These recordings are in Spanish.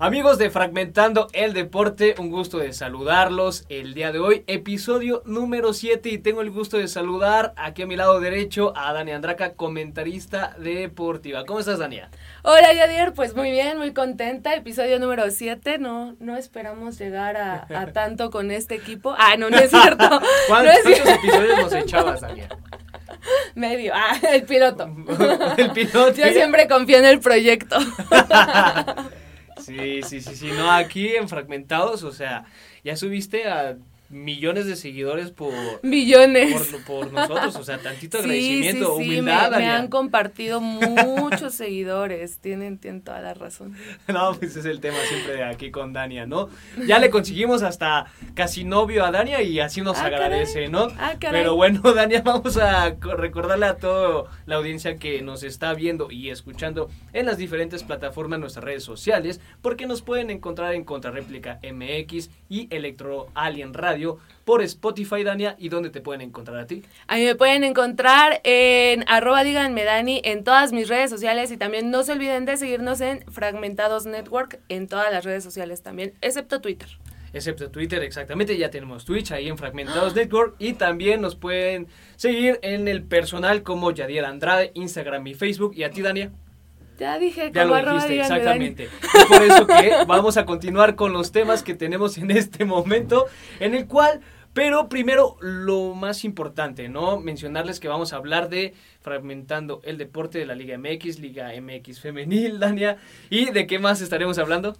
Amigos de Fragmentando el Deporte, un gusto de saludarlos el día de hoy, episodio número 7 y tengo el gusto de saludar aquí a mi lado derecho a Dani Andraca, comentarista deportiva. ¿Cómo estás, Dania? Hola, Yadier, pues muy bien, muy contenta, episodio número 7, no, no esperamos llegar a, tanto con este equipo. Ah, no, no es cierto. ¿Cuántos, episodios nos echabas, Dania? Medio, ah, el piloto. el piloto. Yo siempre confío en el proyecto. Sí, sí, sí, sí. No, aquí en Fragmentados, o sea, ya subiste a millones de seguidores por millones. por, nosotros o sea tantito agradecimiento sí, sí, humildad me, me, han compartido muchos seguidores tienen, tienen toda la razón. No pues es el tema siempre de aquí con Dania no ya le conseguimos hasta casi novio a Dania y así nos ah, agradece no ah, pero bueno Dania vamos a recordarle a toda la audiencia que nos está viendo y escuchando en las diferentes plataformas nuestras redes sociales porque nos pueden encontrar en Contrarréplica MX y Electro Alien Radio por Spotify, Dania, y dónde te pueden encontrar a ti. A mí me pueden encontrar en arroba díganme Dani en todas mis redes sociales y también no se olviden de seguirnos en Fragmentados Network en todas las redes sociales también, excepto Twitter. Excepto Twitter, exactamente, ya tenemos Twitch ahí en Fragmentados Network y también nos pueden seguir en el personal como Yadier Andrade, Instagram y Facebook. ¿Y a ti, Dania? Ya dije, ya lo dijiste, exactamente. por eso que vamos a continuar con los temas que tenemos en este momento, en el cual, pero primero lo más importante, ¿no? Mencionarles que vamos a hablar de fragmentando el deporte de la Liga MX, Liga MX femenil, Dania, y de qué más estaremos hablando.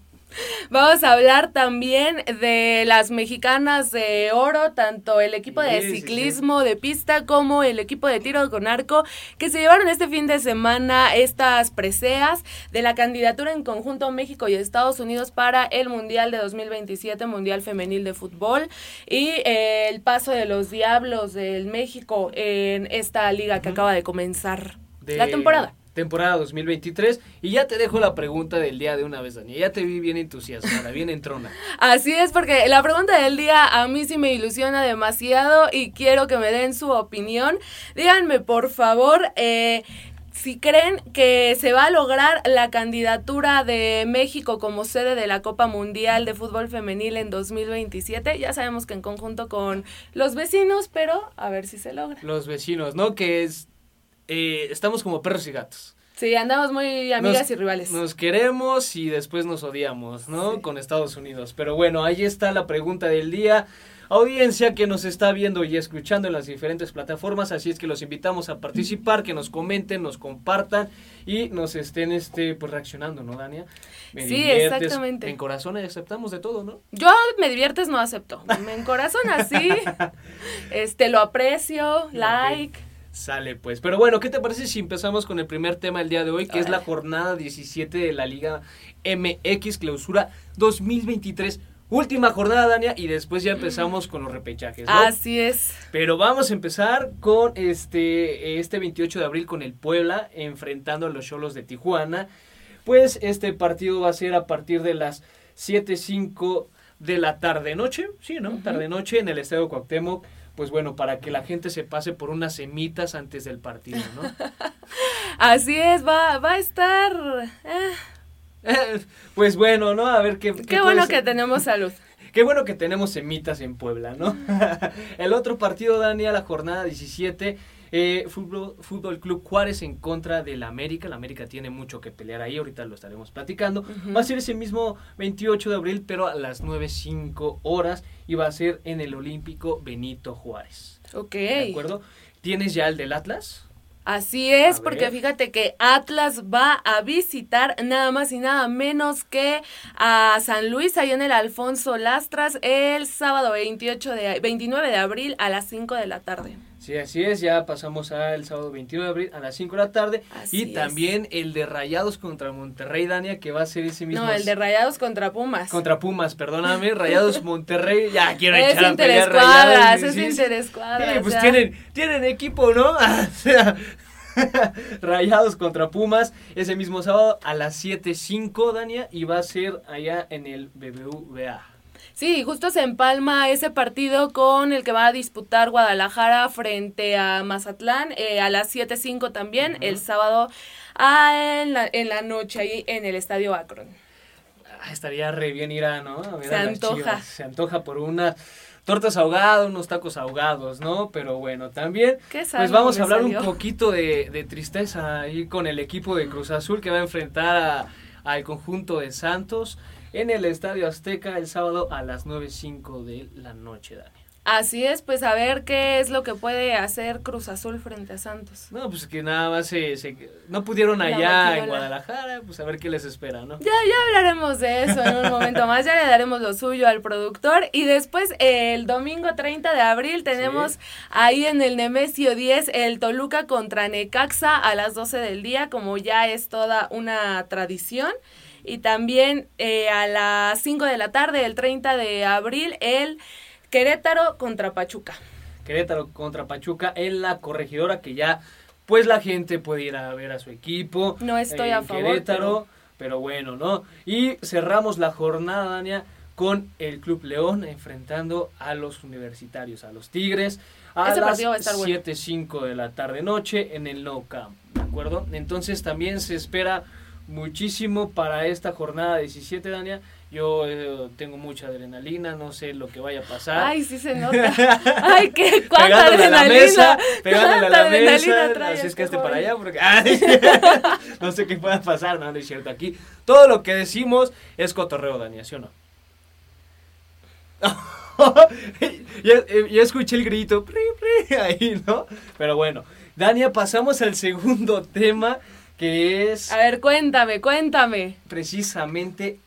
Vamos a hablar también de las mexicanas de oro, tanto el equipo de ciclismo de pista como el equipo de tiro con arco, que se llevaron este fin de semana estas preseas de la candidatura en conjunto México y Estados Unidos para el Mundial de 2027, Mundial Femenil de Fútbol, y eh, el paso de los Diablos del México en esta liga que acaba de comenzar la temporada temporada 2023. Y ya te dejo la pregunta del día de una vez, Dani. Ya te vi bien entusiasmada, bien entrona. Así es, porque la pregunta del día a mí sí me ilusiona demasiado y quiero que me den su opinión. Díganme, por favor, eh, si creen que se va a lograr la candidatura de México como sede de la Copa Mundial de Fútbol Femenil en 2027, ya sabemos que en conjunto con los vecinos, pero a ver si se logra. Los vecinos, ¿no? Que es eh, estamos como perros y gatos. Sí, andamos muy amigas y rivales. Nos queremos y después nos odiamos, ¿no? Con Estados Unidos. Pero bueno, ahí está la pregunta del día. Audiencia que nos está viendo y escuchando en las diferentes plataformas, así es que los invitamos a participar, que nos comenten, nos compartan y nos estén este pues reaccionando, ¿no, Dania? sí, exactamente. En corazón aceptamos de todo, ¿no? Yo me diviertes no acepto. En corazón así. este lo aprecio, like. Sale pues. Pero bueno, ¿qué te parece si empezamos con el primer tema del día de hoy, que es la jornada 17 de la Liga MX Clausura 2023? Última jornada, Dania, y después ya empezamos con los repechajes. ¿no? Así es. Pero vamos a empezar con este, este 28 de abril con el Puebla, enfrentando a los Cholos de Tijuana. Pues este partido va a ser a partir de las 7.05 de la tarde-noche, sí, ¿no? Tarde-noche en el Estadio Cuauhtémoc pues bueno, para que la gente se pase por unas semitas antes del partido, ¿no? Así es, va, va a estar... Eh. pues bueno, ¿no? A ver qué... Qué, bueno que tenemos salud. Qué bueno que tenemos semitas en Puebla, ¿no? el otro partido, Daniel, la jornada 17 eh, fútbol, fútbol Club Juárez en contra del América. La América tiene mucho que pelear ahí, ahorita lo estaremos platicando. Va a ser ese mismo 28 de abril, pero a las 9.05 horas y va a ser en el Olímpico Benito Juárez. Ok. ¿De acuerdo? ¿Tienes ya el del Atlas? Así es, porque fíjate que Atlas va a visitar nada más y nada menos que a San Luis, ahí en el Alfonso Lastras, el sábado 28 de, 29 de abril a las 5 de la tarde. Sí, así es, ya pasamos al sábado 21 de abril a las 5 de la tarde. y también el de Rayados contra Monterrey, Dania, que va a ser ese mismo. No, el de Rayados contra Pumas. Contra Pumas, perdóname, Rayados Monterrey, ya quiero es echar a pelear Rayados. Es interescuadras, sí, pues tienen, tienen equipo, ¿no? o sea, Rayados contra Pumas, ese mismo sábado a las 7.05, Dania, y va a ser allá en el BBVA. Sí, justo se empalma ese partido con el que va a disputar Guadalajara frente a Mazatlán eh, a las 7.05 también, el sábado en, la, en la noche ahí en el Estadio Akron. Ah, estaría re bien ir a, ¿no? Se antoja. Se antoja por una tortas ahogadas, unos tacos ahogados, ¿no? Pero bueno, también pues vamos a hablar un poquito de, tristeza ahí con el equipo de Cruz Azul que va a enfrentar al conjunto de Santos en el Estadio Azteca el sábado a las 9.05 de la noche, Dani. Así es, pues a ver qué es lo que puede hacer Cruz Azul frente a Santos. No, pues que nada más se, no pudieron allá en Guadalajara, pues a ver qué les espera, ¿no? Ya, ya hablaremos de eso en un momento más, ya le daremos lo suyo al productor y después el domingo 30 de abril tenemos ahí en el Nemesio 10 el Toluca contra Necaxa a las 12 del día, como ya es toda una tradición. Y también eh, a las 5 de la tarde, el 30 de abril, el Querétaro contra Pachuca. Querétaro contra Pachuca en la corregidora que ya pues la gente puede ir a ver a su equipo. No estoy a favor. Querétaro, pero... bueno, ¿no? Y cerramos la jornada, Dania, con el Club León enfrentando a los universitarios, a los Tigres, a las 7.05 de la tarde noche en el No Camp, ¿de acuerdo? Entonces también se espera muchísimo para esta jornada 17, Dania yo eh, tengo mucha adrenalina, no sé lo que vaya a pasar. Ay, sí se nota. Ay, qué cuánta adrenalina. A la mesa, pegándole a la mesa. Así es que este para allá porque no sé qué pueda pasar, no, no es cierto. Aquí todo lo que decimos es cotorreo, Dani, ¿sí o no? ya, ya, escuché el grito ahí, ¿no? Pero bueno, Dania, pasamos al segundo tema que es... A ver, cuéntame, cuéntame. Precisamente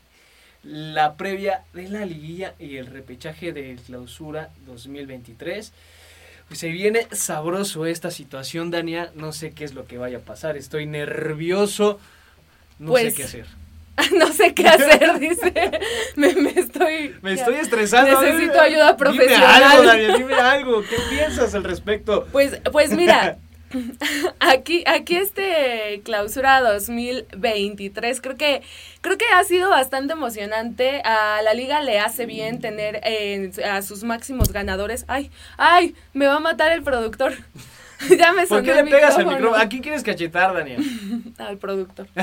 la previa de la liguilla y el repechaje de clausura 2023. Pues se viene sabroso esta situación, Dania. No sé qué es lo que vaya a pasar. Estoy nervioso. No sé pues, qué hacer. No sé qué hacer, dice. Me, estoy. Me estoy estresando. Necesito ayuda profesional. Dime algo, Dania, dime algo. ¿Qué piensas al respecto? Pues, pues mira, Aquí, aquí este clausura 2023, creo que, creo que ha sido bastante emocionante. A la liga le hace bien tener a sus máximos ganadores. Ay, ay, me va a matar el productor. ya me ¿Por qué le pegas el micrófono? ¿A quién quieres cachetar, Daniel? Al productor.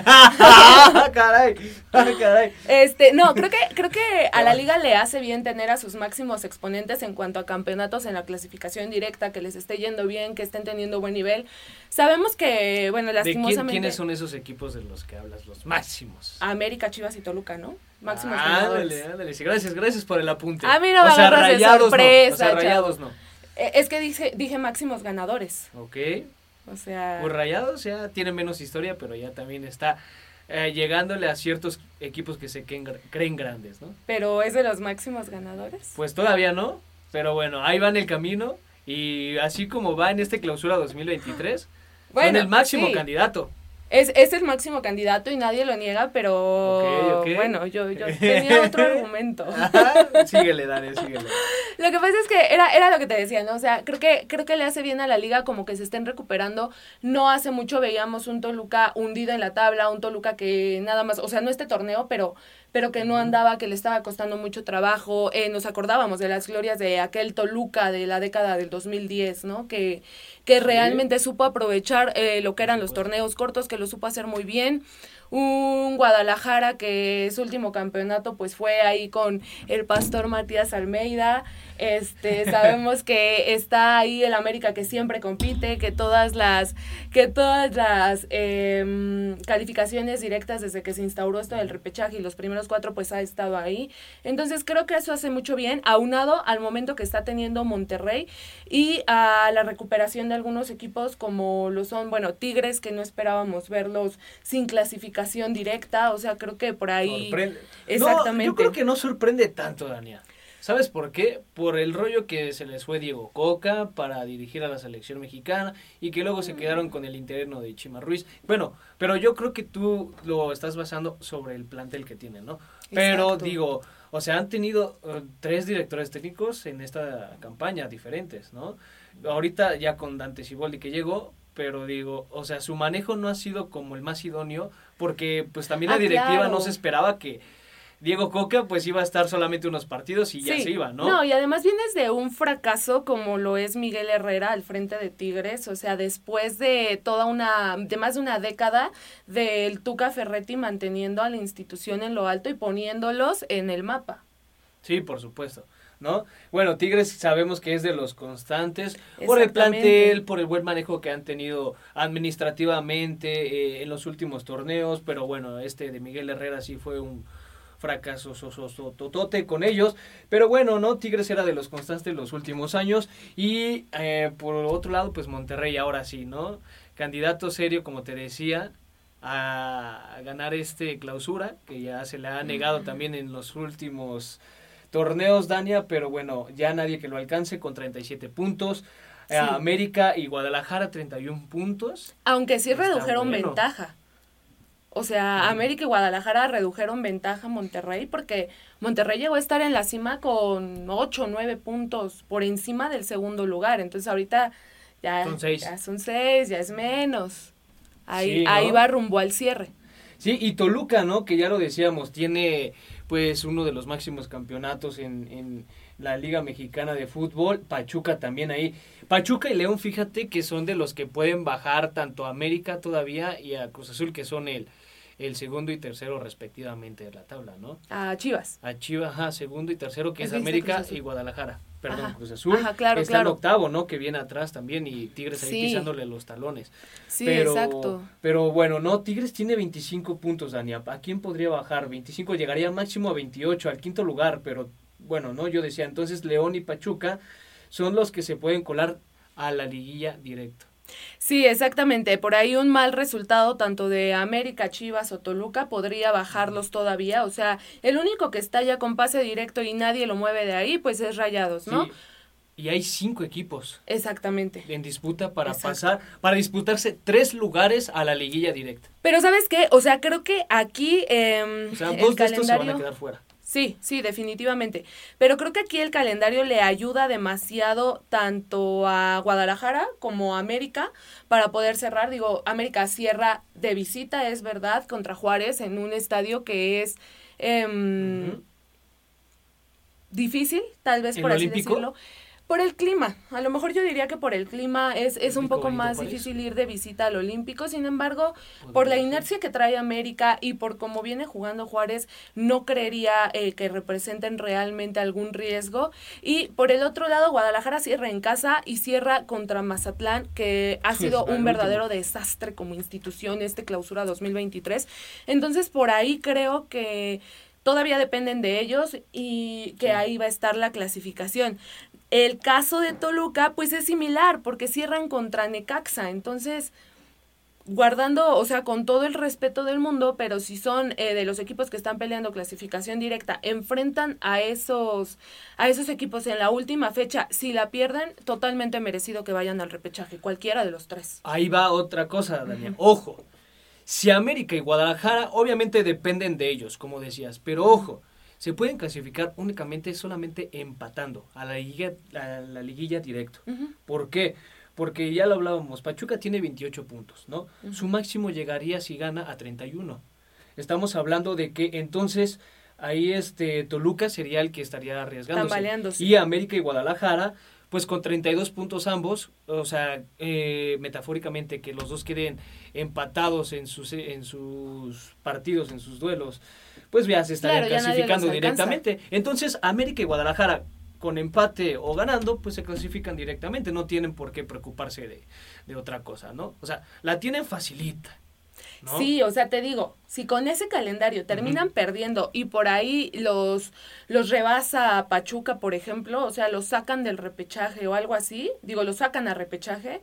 caray, caray. Este, no, creo que, creo que a la liga le hace bien tener a sus máximos exponentes en cuanto a campeonatos en la clasificación directa, que les esté yendo bien, que estén teniendo buen nivel. Sabemos que, bueno, lastimosamente. ¿Quiénes son esos equipos de los que hablas, los máximos? América, Chivas y Toluca, ¿no? Máximos ah, Ándale, ándale. Gracias, gracias por el apunte. A mí no me agarras de sorpresa. No. O sea, rayados no. Eh, es que dije, dije máximos ganadores. Ok. O sea. Pues Rayados ya tiene menos historia, pero ya también está eh, llegándole a ciertos equipos que se creen, grandes, ¿no? Pero es de los máximos ganadores. Pues todavía no, pero bueno, ahí va en el camino y así como va en este clausura 2023, bueno, son el máximo candidato. Es, es el máximo candidato y nadie lo niega, pero bueno, yo, yo tenía otro argumento. síguele, Dani, síguele. Lo que pasa es que era, era lo que te decía, ¿no? O sea, creo que, creo que le hace bien a la liga como que se estén recuperando. No hace mucho veíamos un Toluca hundido en la tabla, un Toluca que nada más, o sea, no este torneo, pero pero que no andaba, que le estaba costando mucho trabajo. Eh, nos acordábamos de las glorias de aquel Toluca de la década del 2010, ¿no? Que, que realmente supo aprovechar eh, lo que eran los torneos cortos, que lo supo hacer muy bien un Guadalajara que su último campeonato pues fue ahí con el pastor Matías Almeida. Este, sabemos que está ahí el América que siempre compite, que todas las, que todas las em, calificaciones directas desde que se instauró esto del repechaje y los primeros cuatro pues ha estado ahí. Entonces creo que eso hace mucho bien, aunado al momento que está teniendo Monterrey y a la recuperación de algunos equipos como lo son, bueno, Tigres que no esperábamos verlos sin clasificar directa, o sea, creo que por ahí... Exactamente. yo creo que no sorprende tanto, Dania. ¿Sabes por qué? Por el rollo que se les fue Diego Coca para dirigir a la selección mexicana y que luego se quedaron con el interno de Chima Ruiz. Bueno, pero yo creo que tú lo estás basando sobre el plantel que tienen, ¿no? Pero digo, o sea, han tenido eh, tres directores técnicos en esta campaña diferentes, ¿no? Ahorita ya con Dante Siboldi que llegó, pero digo, o sea, su manejo no ha sido como el más idóneo porque pues también la ah, directiva no se esperaba que Diego Coca pues iba a estar solamente unos partidos y ya se iba, ¿no? No, y además vienes de un fracaso como lo es Miguel Herrera al frente de Tigres, o sea, después de toda una, de más de una década del Tuca Ferretti manteniendo a la institución en lo alto y poniéndolos en el mapa. Sí, por supuesto. ¿no? Bueno, Tigres sabemos que es de los constantes por el plantel, por el buen manejo que han tenido administrativamente eh, en los últimos torneos, pero bueno, este de Miguel Herrera sí fue un fracaso totote con ellos, pero bueno, ¿no? Tigres era de los constantes los últimos años y eh, por otro lado, pues Monterrey ahora sí, ¿no? Candidato serio, como te decía, a ganar este clausura, que ya se le ha negado también en los últimos torneos, Dania, pero bueno, ya nadie que lo alcance con 37 puntos. Eh, América y Guadalajara 31 puntos. Aunque sí redujeron ventaja. O sea, América y Guadalajara redujeron ventaja a Monterrey porque Monterrey llegó a estar en la cima con 8 o 9 puntos por encima del segundo lugar. Entonces ahorita ya son 6, ya, son seis, ya es menos. Ahí, ahí va rumbo al cierre. Sí, y Toluca, ¿no? Que ya lo decíamos, tiene pues uno de los máximos campeonatos en, en la Liga Mexicana de Fútbol, Pachuca también ahí. Pachuca y León, fíjate que son de los que pueden bajar tanto a América todavía y a Cruz Azul, que son el, el segundo y tercero respectivamente de la tabla, ¿no? A Chivas. A Chivas, ajá, segundo y tercero, que es, América y Guadalajara. Perdón, Cruz Azul. Ajá, claro, está el octavo, ¿no? Que viene atrás también y Tigres ahí pisándole los talones. Sí, pero, exacto. Pero bueno, no, Tigres tiene 25 puntos, Dania. ¿A quién podría bajar? 25 llegaría máximo a 28, al quinto lugar, pero bueno, ¿no? Yo decía, entonces León y Pachuca son los que se pueden colar a la liguilla directo. Sí, exactamente. Por ahí un mal resultado tanto de América, Chivas o Toluca podría bajarlos todavía. O sea, el único que está ya con pase directo y nadie lo mueve de ahí, pues es Rayados, ¿no? Y hay cinco equipos. Exactamente. En disputa para pasar, para disputarse tres lugares a la liguilla directa. Pero ¿sabes qué? O sea, creo que aquí eh, o sea, dos de estos se van a quedar fuera. Sí, sí, definitivamente. Pero creo que aquí el calendario le ayuda demasiado tanto a Guadalajara como a América para poder cerrar. Digo, América cierra de visita, es verdad, contra Juárez en un estadio que es em, difícil, tal vez por así decirlo. Por el clima, a lo mejor yo diría que por el clima es, es un poco más difícil ir de visita al Olímpico, sin embargo, por la inercia que trae América y por cómo viene jugando Juárez, no creería eh, que representen realmente algún riesgo. Y por el otro lado, Guadalajara cierra en casa y cierra contra Mazatlán, que ha sido un verdadero desastre como institución este clausura 2023. Entonces, por ahí creo que todavía dependen de ellos y que ahí va a estar la clasificación. El caso de Toluca, pues es similar, porque cierran contra Necaxa. Entonces, guardando, o sea, con todo el respeto del mundo, pero si son eh, de los equipos que están peleando clasificación directa, enfrentan a esos, a esos equipos en la última fecha, si la pierden, totalmente merecido que vayan al repechaje, cualquiera de los tres. Ahí va otra cosa, Daniel. Ojo, si América y Guadalajara obviamente dependen de ellos, como decías, pero ojo, se pueden clasificar únicamente solamente empatando a la liguilla, a la liguilla directo. ¿Por qué? Porque ya lo hablábamos, Pachuca tiene 28 puntos, ¿no? Su máximo llegaría si gana a 31. Estamos hablando de que entonces ahí este Toluca sería el que estaría arriesgándose. Y América y Guadalajara pues con 32 puntos ambos, o sea, eh, metafóricamente que los dos queden empatados en sus, en sus partidos, en sus duelos, pues ya se estarían clasificando directamente. Entonces, América y Guadalajara con empate o ganando, pues se clasifican directamente, no tienen por qué preocuparse de, de otra cosa, ¿no? O sea, la tienen facilita. Sí, o sea, te digo, si con ese calendario terminan perdiendo y por ahí los, los rebasa Pachuca, por ejemplo, o sea, los sacan del repechaje o algo así, digo, los sacan a repechaje,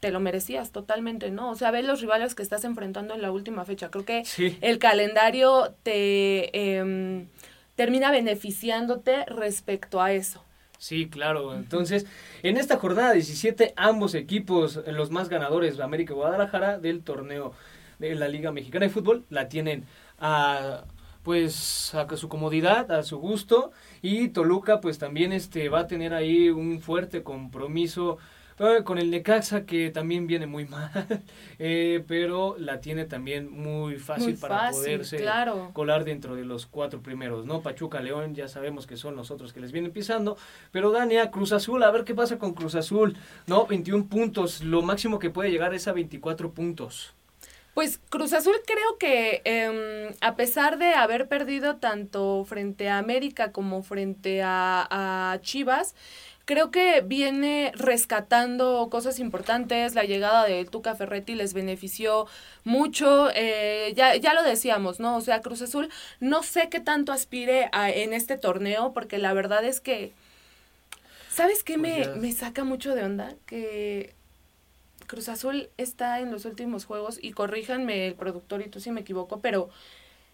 te lo merecías totalmente, ¿no? O sea, ve los rivales que estás enfrentando en la última fecha. Creo que el calendario te em, termina beneficiándote respecto a eso. Sí, claro. Entonces, en esta jornada 17, ambos equipos, los más ganadores, América y Guadalajara, del torneo de la Liga Mexicana de Fútbol, la tienen a pues a su comodidad, a su gusto y Toluca pues también este va a tener ahí un fuerte compromiso Eh, con el Necaxa que también viene muy mal, eh, pero la tiene también muy fácil para poderse colar dentro de los cuatro primeros, ¿no? Pachuca, León, ya sabemos que son los otros que les vienen pisando, pero Dania, Cruz Azul, a ver qué pasa con Cruz Azul, ¿no? 21 puntos, lo máximo que puede llegar es a 24 puntos. Pues Cruz Azul creo que em, a pesar de haber perdido tanto frente a América como frente a, Chivas, creo que viene rescatando cosas importantes. La llegada de Tuca Ferretti les benefició mucho. Eh, ya, ya lo decíamos, ¿no? O sea, Cruz Azul no sé qué tanto aspire a, en este torneo, porque la verdad es que. ¿Sabes qué me, pues me saca mucho de onda? Que Cruz Azul está en los últimos juegos, y corríjanme el productor y tú si me equivoco, pero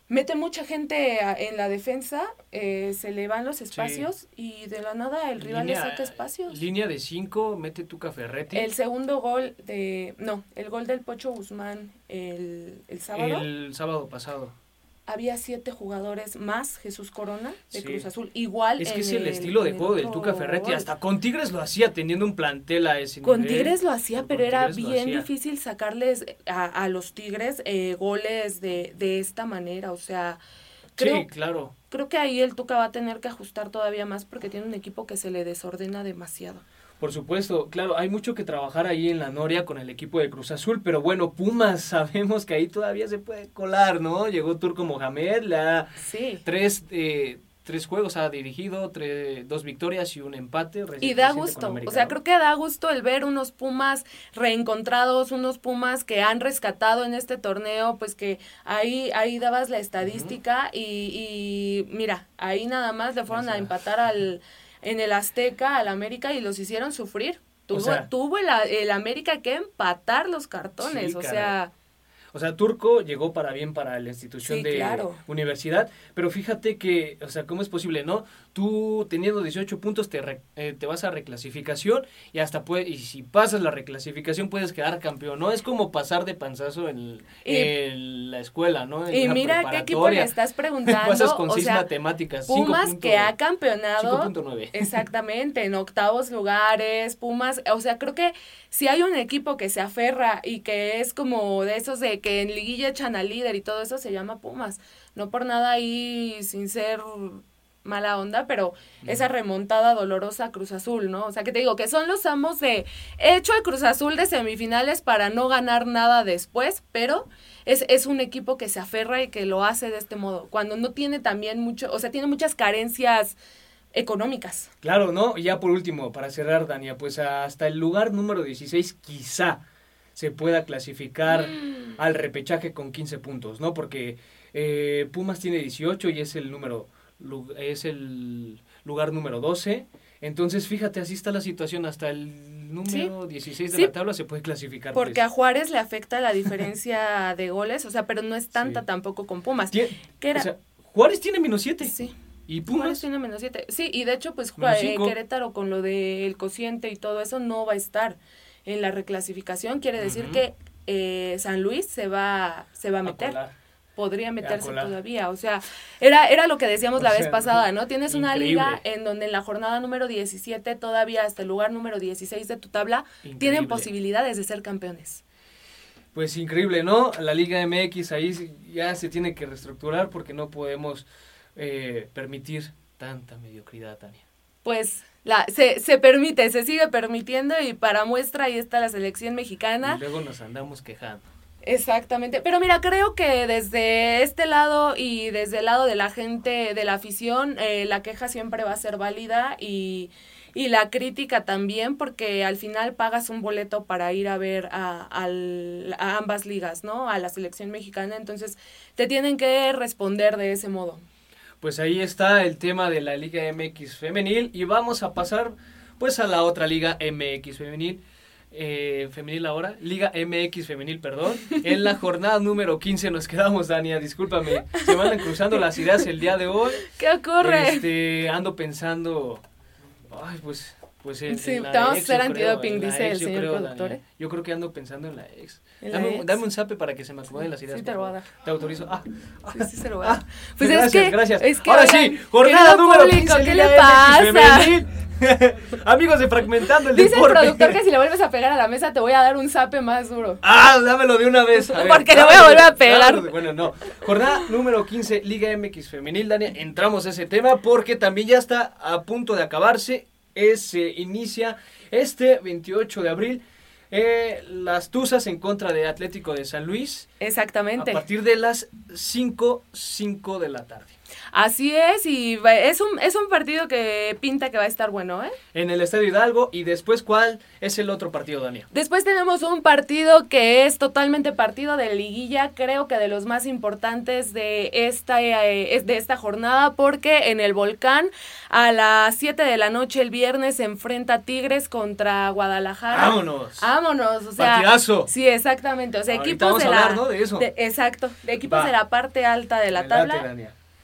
mete mucha gente en la defensa, eh, se le van los espacios y de la nada el rival le saca espacios. Línea de cinco, mete tu Ferretti. El segundo gol de, no, el gol del Pocho Guzmán el, el sábado. El sábado pasado había siete jugadores más Jesús Corona de Cruz Azul. Igual. Es que es el, estilo de juego del Tuca Ferretti. Hasta con Tigres lo hacía teniendo un plantel a ese con Tigres lo hacía, pero era bien difícil sacarles a, a los Tigres eh, goles de, de esta manera. O sea. Creo, sí, claro. Creo que ahí el Tuca va a tener que ajustar todavía más porque tiene un equipo que se le desordena demasiado. Por supuesto, claro, hay mucho que trabajar ahí en la Noria con el equipo de Cruz Azul, pero bueno, Pumas sabemos que ahí todavía se puede colar, ¿no? Llegó Turco Mohamed, la sí. tres, eh, tres juegos ha dirigido, tres, dos victorias y un empate. Y da gusto, o sea, creo que da gusto el ver unos Pumas reencontrados, unos Pumas que han rescatado en este torneo, pues que ahí, ahí dabas la estadística y, y mira, ahí nada más le fueron a empatar al en el Azteca al América y los hicieron sufrir. Tuvo, tuvo el, el, América que empatar los cartones, o sea... O sea, Turco llegó para bien para la institución de universidad, pero fíjate que, o sea, ¿cómo es posible, no? Tú teniendo 18 puntos te, eh, te vas a reclasificación y hasta puede, y si pasas la reclasificación puedes quedar campeón, ¿no? Es como pasar de panzazo en, la escuela, ¿no? y mira qué equipo le estás preguntando. Pasas con seis matemáticas. Pumas que ha campeonado. 5.9. Exactamente, en octavos lugares, Pumas, o sea, creo que si hay un equipo que se aferra y que es como de esos de que en liguilla echan al líder y todo eso, se llama Pumas. No por nada ahí sin ser mala onda, pero esa remontada dolorosa Cruz Azul, ¿no? O sea, que te digo que son los amos de hecho el Cruz Azul de semifinales para no ganar nada después, pero es, es un equipo que se aferra y que lo hace de este modo, cuando no tiene también mucho, o sea, tiene muchas carencias económicas. Claro, ¿no? Y ya por último, para cerrar, Dania, pues hasta el lugar número 16 quizá se pueda clasificar mm. al repechaje con 15 puntos, ¿no? Porque eh, Pumas tiene 18 y es el número es el lugar número 12. Entonces, fíjate, así está la situación. Hasta el número 16 de la tabla se puede clasificar. Porque pues. a Juárez le afecta la diferencia de goles, o sea, pero no es tanta tampoco con Pumas. era? Juárez tiene menos 7. Sí. ¿Y Pumas? Juárez tiene menos 7. Sí, y de hecho, pues eh, Querétaro con lo del cociente y todo eso no va a estar en la reclasificación. Quiere decir que eh, San Luis se va, se va a meter podría meterse todavía. O sea, era, era lo que decíamos la vez pasada, ¿no? Tienes una liga en donde en la jornada número 17 todavía hasta el lugar número 16 de tu tabla tienen posibilidades de ser campeones. Pues increíble, ¿no? La Liga MX ahí ya se tiene que reestructurar porque no podemos eh, permitir tanta mediocridad, Tania. Pues la, se, se permite, se sigue permitiendo y para muestra ahí está la selección mexicana. Y luego nos andamos quejando. Exactamente, pero mira, creo que desde este lado y desde el lado de la gente, de la afición, eh, la queja siempre va a ser válida y, y, la crítica también, porque al final pagas un boleto para ir a ver a, a ambas ligas, ¿no? A la selección mexicana, entonces te tienen que responder de ese modo. Pues ahí está el tema de la Liga MX femenil y vamos a pasar pues a la otra Liga MX femenil eh, femenil ahora, Liga MX femenil, perdón. En la jornada número 15 nos quedamos, Dania, discúlpame. Se van cruzando las ideas el día de hoy. ¿Qué ocurre? Este, ando pensando, ay, pues, pues en, sí, te vamos a hacer antidoping, dice el señor productor. ¿eh? Yo creo que ando pensando en la ex. Dame, dame, un zape para que se me acomoden las ideas. Sí, te lo voy a dar. Te autorizo. Ah, sí, sí, se lo voy a dar. Ah, pues gracias, es que, gracias. Es que, Ahora sí, jornada número 15 ¿qué le pasa? Amigos de Fragmentando el Dice Deporte. el productor que si le vuelves a pegar a la mesa te voy a dar un zape más duro. Ah, dámelo de una vez. A ver, Porque le voy a volver a pegar. de- Bueno, no. Jornada número 15, Liga MX Femenil, Dania. Entramos a ese tema porque también ya está a punto de acabarse. Se inicia este 28 de abril. eh, las Tuzas en contra de Atlético de San Luis. A Exactamente. partir de las 5, 5 de la tarde. Así es, y es un, es un partido que pinta que va a estar bueno, ¿eh? En el Estadio Hidalgo. Y después, ¿cuál es el otro partido, Dania? Después tenemos un partido que es totalmente partido de liguilla, creo que de los más importantes de esta, eh, de esta jornada, porque en el volcán a las 7 de la noche el viernes se enfrenta Tigres contra Guadalajara. ¡Vámonos! Vámonos, o sea. Partidazo. Sí, exactamente. O sea, Ahorita equipos vamos de a la. hablar, ¿no? de eso. de- exacto. De equipos Va. de la parte alta de la Me tabla.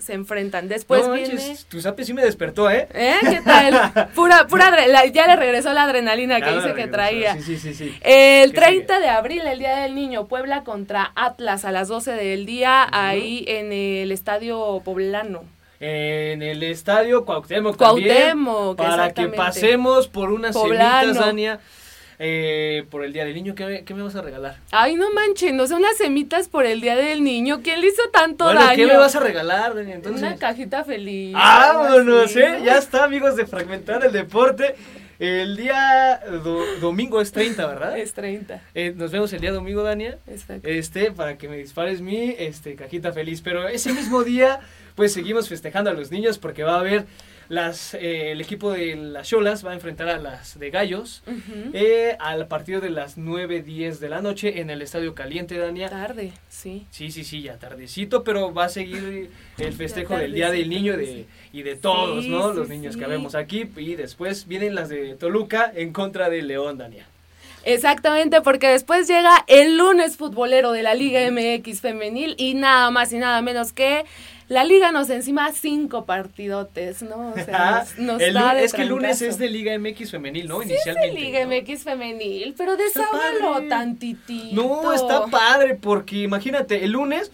Se enfrentan. Después no viene. manches, tu zape sí me despertó, ¿eh? ¿Eh? ¿Qué tal? Pura, pura la- ya le regresó la adrenalina que Ya dice que traía. Sí, sí, sí. El ¿Qué 30 de abril, el Día del Niño, Puebla contra Atlas a las 12 del día, ahí en el Estadio Poblano. En el estadio Cuauhtémoc también. Cuauhtémoc, Para que pasemos por unas Poblano. semitas, Dania. Eh, por el Día del Niño. ¿Qué, me- qué me vas a regalar? Ay, no manchen, no son las semitas por el Día del Niño. ¿Quién le hizo tanto bueno, daño? ¿qué me vas a regalar? Entonces. Una cajita feliz. ¡Vámonos, eh! Ya está, amigos de Fragmentar el Deporte. El día do- domingo es 30, ¿verdad? Es 30. Eh, nos vemos el día domingo, Dania. Exacto. Este, para que me dispares mi este, cajita feliz. Pero ese mismo día, pues seguimos festejando a los niños porque va a haber las, eh, el equipo de las Cholas va a enfrentar a las de Gallos. Eh, al partido de las 9.10 de la noche en el Estadio Caliente, Dania. Tarde, sí. Sí, sí, sí, ya tardecito, pero va a seguir el festejo del Día del Niño de, sí. y de todos, Sí, ¿no? Los niños que vemos aquí. Y después vienen las de Toluca en contra de León, Dania. Exactamente, porque después llega el lunes futbolero de la Liga MX femenil y nada más y nada menos que la liga nos encima cinco partidotes, ¿no? O sea, nos, nos El da de es que el lunes es de Liga MX femenil, ¿no? Sí, Inicialmente. es de Liga ¿no? MX femenil, pero padre. tantitito. No, está padre, porque imagínate, el lunes,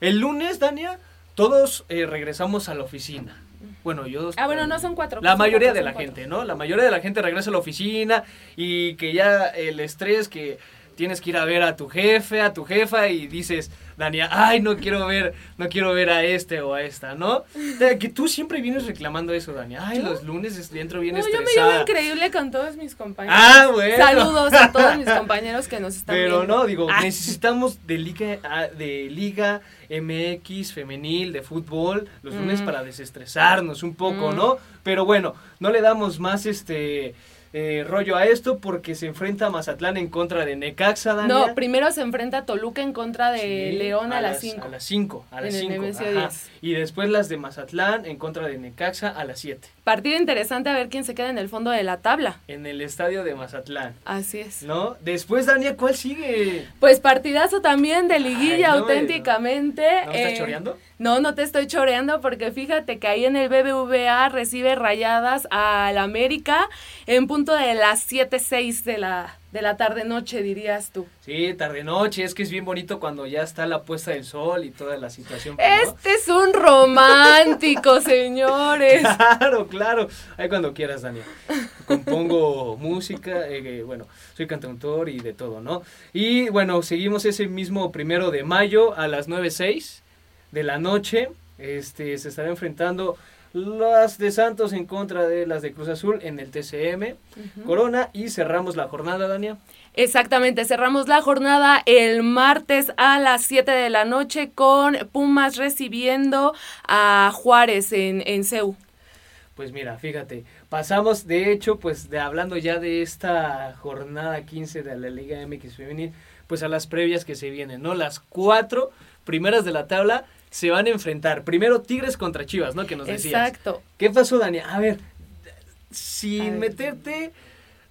el lunes, Dania, todos eh, regresamos a la oficina. Bueno, yo... Ah, bueno, no son cuatro. La son mayoría cuatro, de la cuatro. gente, ¿no? La mayoría de la gente regresa a la oficina y que ya el estrés que tienes que ir a ver a tu jefe, a tu jefa y dices, Dania, ay, no quiero ver, no quiero ver a este o a esta, ¿no? De que tú siempre vienes reclamando eso, Dania. Ay, ¿Yo? los lunes es- entro bien No, yo me llevo estresada. increíble con todos mis compañeros. Ah, bueno. Saludos a todos mis compañeros que nos están Pero viendo. no, digo, Ah. necesitamos de liga, ah, de liga MX femenil, de fútbol, los lunes para desestresarnos un poco, Mm. ¿no? Pero bueno, no le damos más este eh, rollo a esto porque se enfrenta Mazatlán en contra de Necaxa, Dania. No, primero se enfrenta Toluca en contra de Sí, León a, las A 5. las 5, a las En el 5. Nemesio ajá. 10. Y después las de Mazatlán en contra de Necaxa a las 7. Partido interesante a ver quién se queda en el fondo de la tabla. En el estadio de Mazatlán. Así es. ¿No? Después, Dania, ¿cuál sigue? Pues partidazo también de liguilla Ay, no auténticamente. ¿No me estás eh, choreando? No, no te estoy choreando porque fíjate que ahí en el BBVA recibe rayadas al América en punto de las 7.06 de la, de la tarde-noche, dirías tú. Sí, tarde noche, es que es bien bonito cuando ya está la puesta del sol y toda la situación. pues, ¿no? Este es un romántico, señores. Claro, claro. Ahí cuando quieras, Daniel. Compongo música, eh, eh, bueno, soy cantautor y de todo, ¿no? Y bueno, seguimos ese mismo primero de mayo a las 9.06 de la noche. Este, se estará enfrentando las de Santos en contra de las de Cruz Azul en el TCM Corona y cerramos la jornada, Dania. Exactamente, cerramos la jornada el martes a las 7 de la noche con Pumas recibiendo a Juárez en, en CEU. Pues mira, fíjate, pasamos de hecho, pues de hablando ya de esta jornada 15 de la Liga MX Femenil, pues a las previas que se vienen, ¿no? Las cuatro primeras de la tabla se van a enfrentar. Primero Tigres contra Chivas, ¿no? Que nos decías. Exacto. ¿Qué pasó, Dania? A ver, sin A ver. meterte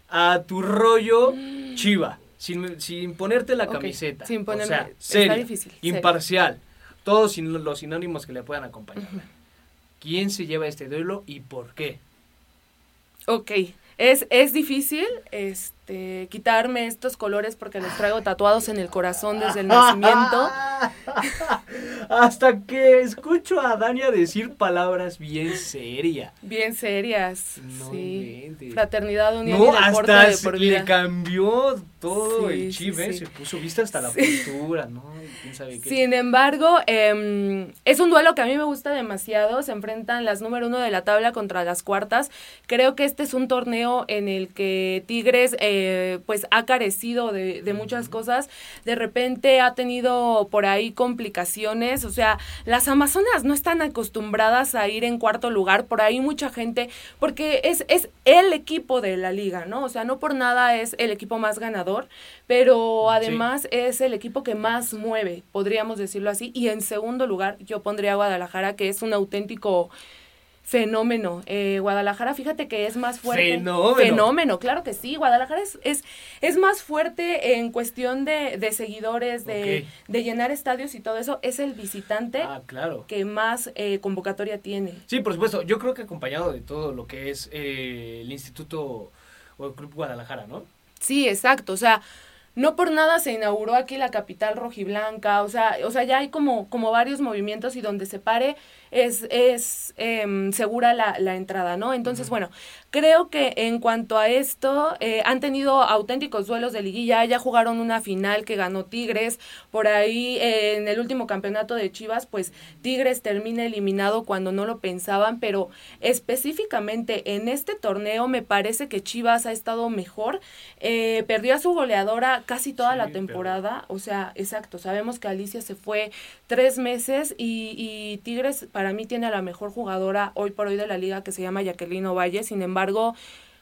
a tu rollo Chiva, sin, sin ponerte la camiseta. sin ponerme- o sea, está seria, difícil, imparcial, todos sin los sinónimos que le puedan acompañar. ¿Quién se lleva este duelo y por qué? Ok, es, es difícil este, quitarme estos colores porque los traigo tatuados en el corazón desde el nacimiento. hasta que escucho a Dania decir palabras bien serias. Bien serias. No sí. inventes. Fraternidad, unión No, y deporte hasta de por le vida. cambió todo Sí, el sí, chip, ¿eh? sí. Se puso vista hasta la postura, ¿no? ¿Quién sabe qué? Sin embargo, em, es un duelo que a mí me gusta demasiado. Se enfrentan las número uno de la tabla contra las cuartas. Creo que este es un torneo en el que Tigres eh, pues ha carecido de, de muchas cosas. De repente ha tenido por ahí complicaciones. O sea, las Amazonas no están acostumbradas a ir en cuarto lugar. Por ahí mucha gente, porque es, es el equipo de la liga, ¿no? O sea, no por nada es el equipo más ganador, pero Sí. además es el equipo que más mueve, podríamos decirlo así. Y en segundo lugar, yo pondría a Guadalajara, que es un auténtico fenómeno. Eh, Guadalajara, fíjate que es más fuerte. Fenómeno. Fenómeno, claro que sí. Guadalajara es, es, es más fuerte en cuestión de, de seguidores, de, de llenar estadios y todo eso. Es el visitante Ah, claro. que más eh, convocatoria tiene. Sí, por supuesto. Yo creo que acompañado de todo lo que es eh, el Instituto o el Club Guadalajara, ¿no? Sí, exacto. O sea, no por nada se inauguró aquí la capital rojiblanca. O sea, o sea ya hay como, como varios movimientos y donde se pare es, es em, segura la, la entrada, ¿no? Entonces, bueno, creo que en cuanto a esto, eh, han tenido auténticos duelos de liguilla. Ya jugaron una final que ganó Tigres. Por ahí, eh, en el último campeonato de Chivas, pues Tigres termina eliminado cuando no lo pensaban, pero específicamente en este torneo me parece que Chivas ha estado mejor. Eh, perdió a su goleadora casi toda Sí, la pero- temporada, o sea, exacto, sabemos que Alicia se fue tres meses y, y Tigres para mí tiene a la mejor jugadora hoy por hoy de la liga que se llama Jacqueline Ovalle, sin embargo,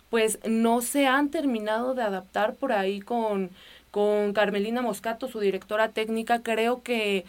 pues no se han terminado de adaptar por ahí con, con Carmelina Moscato, su directora técnica, creo que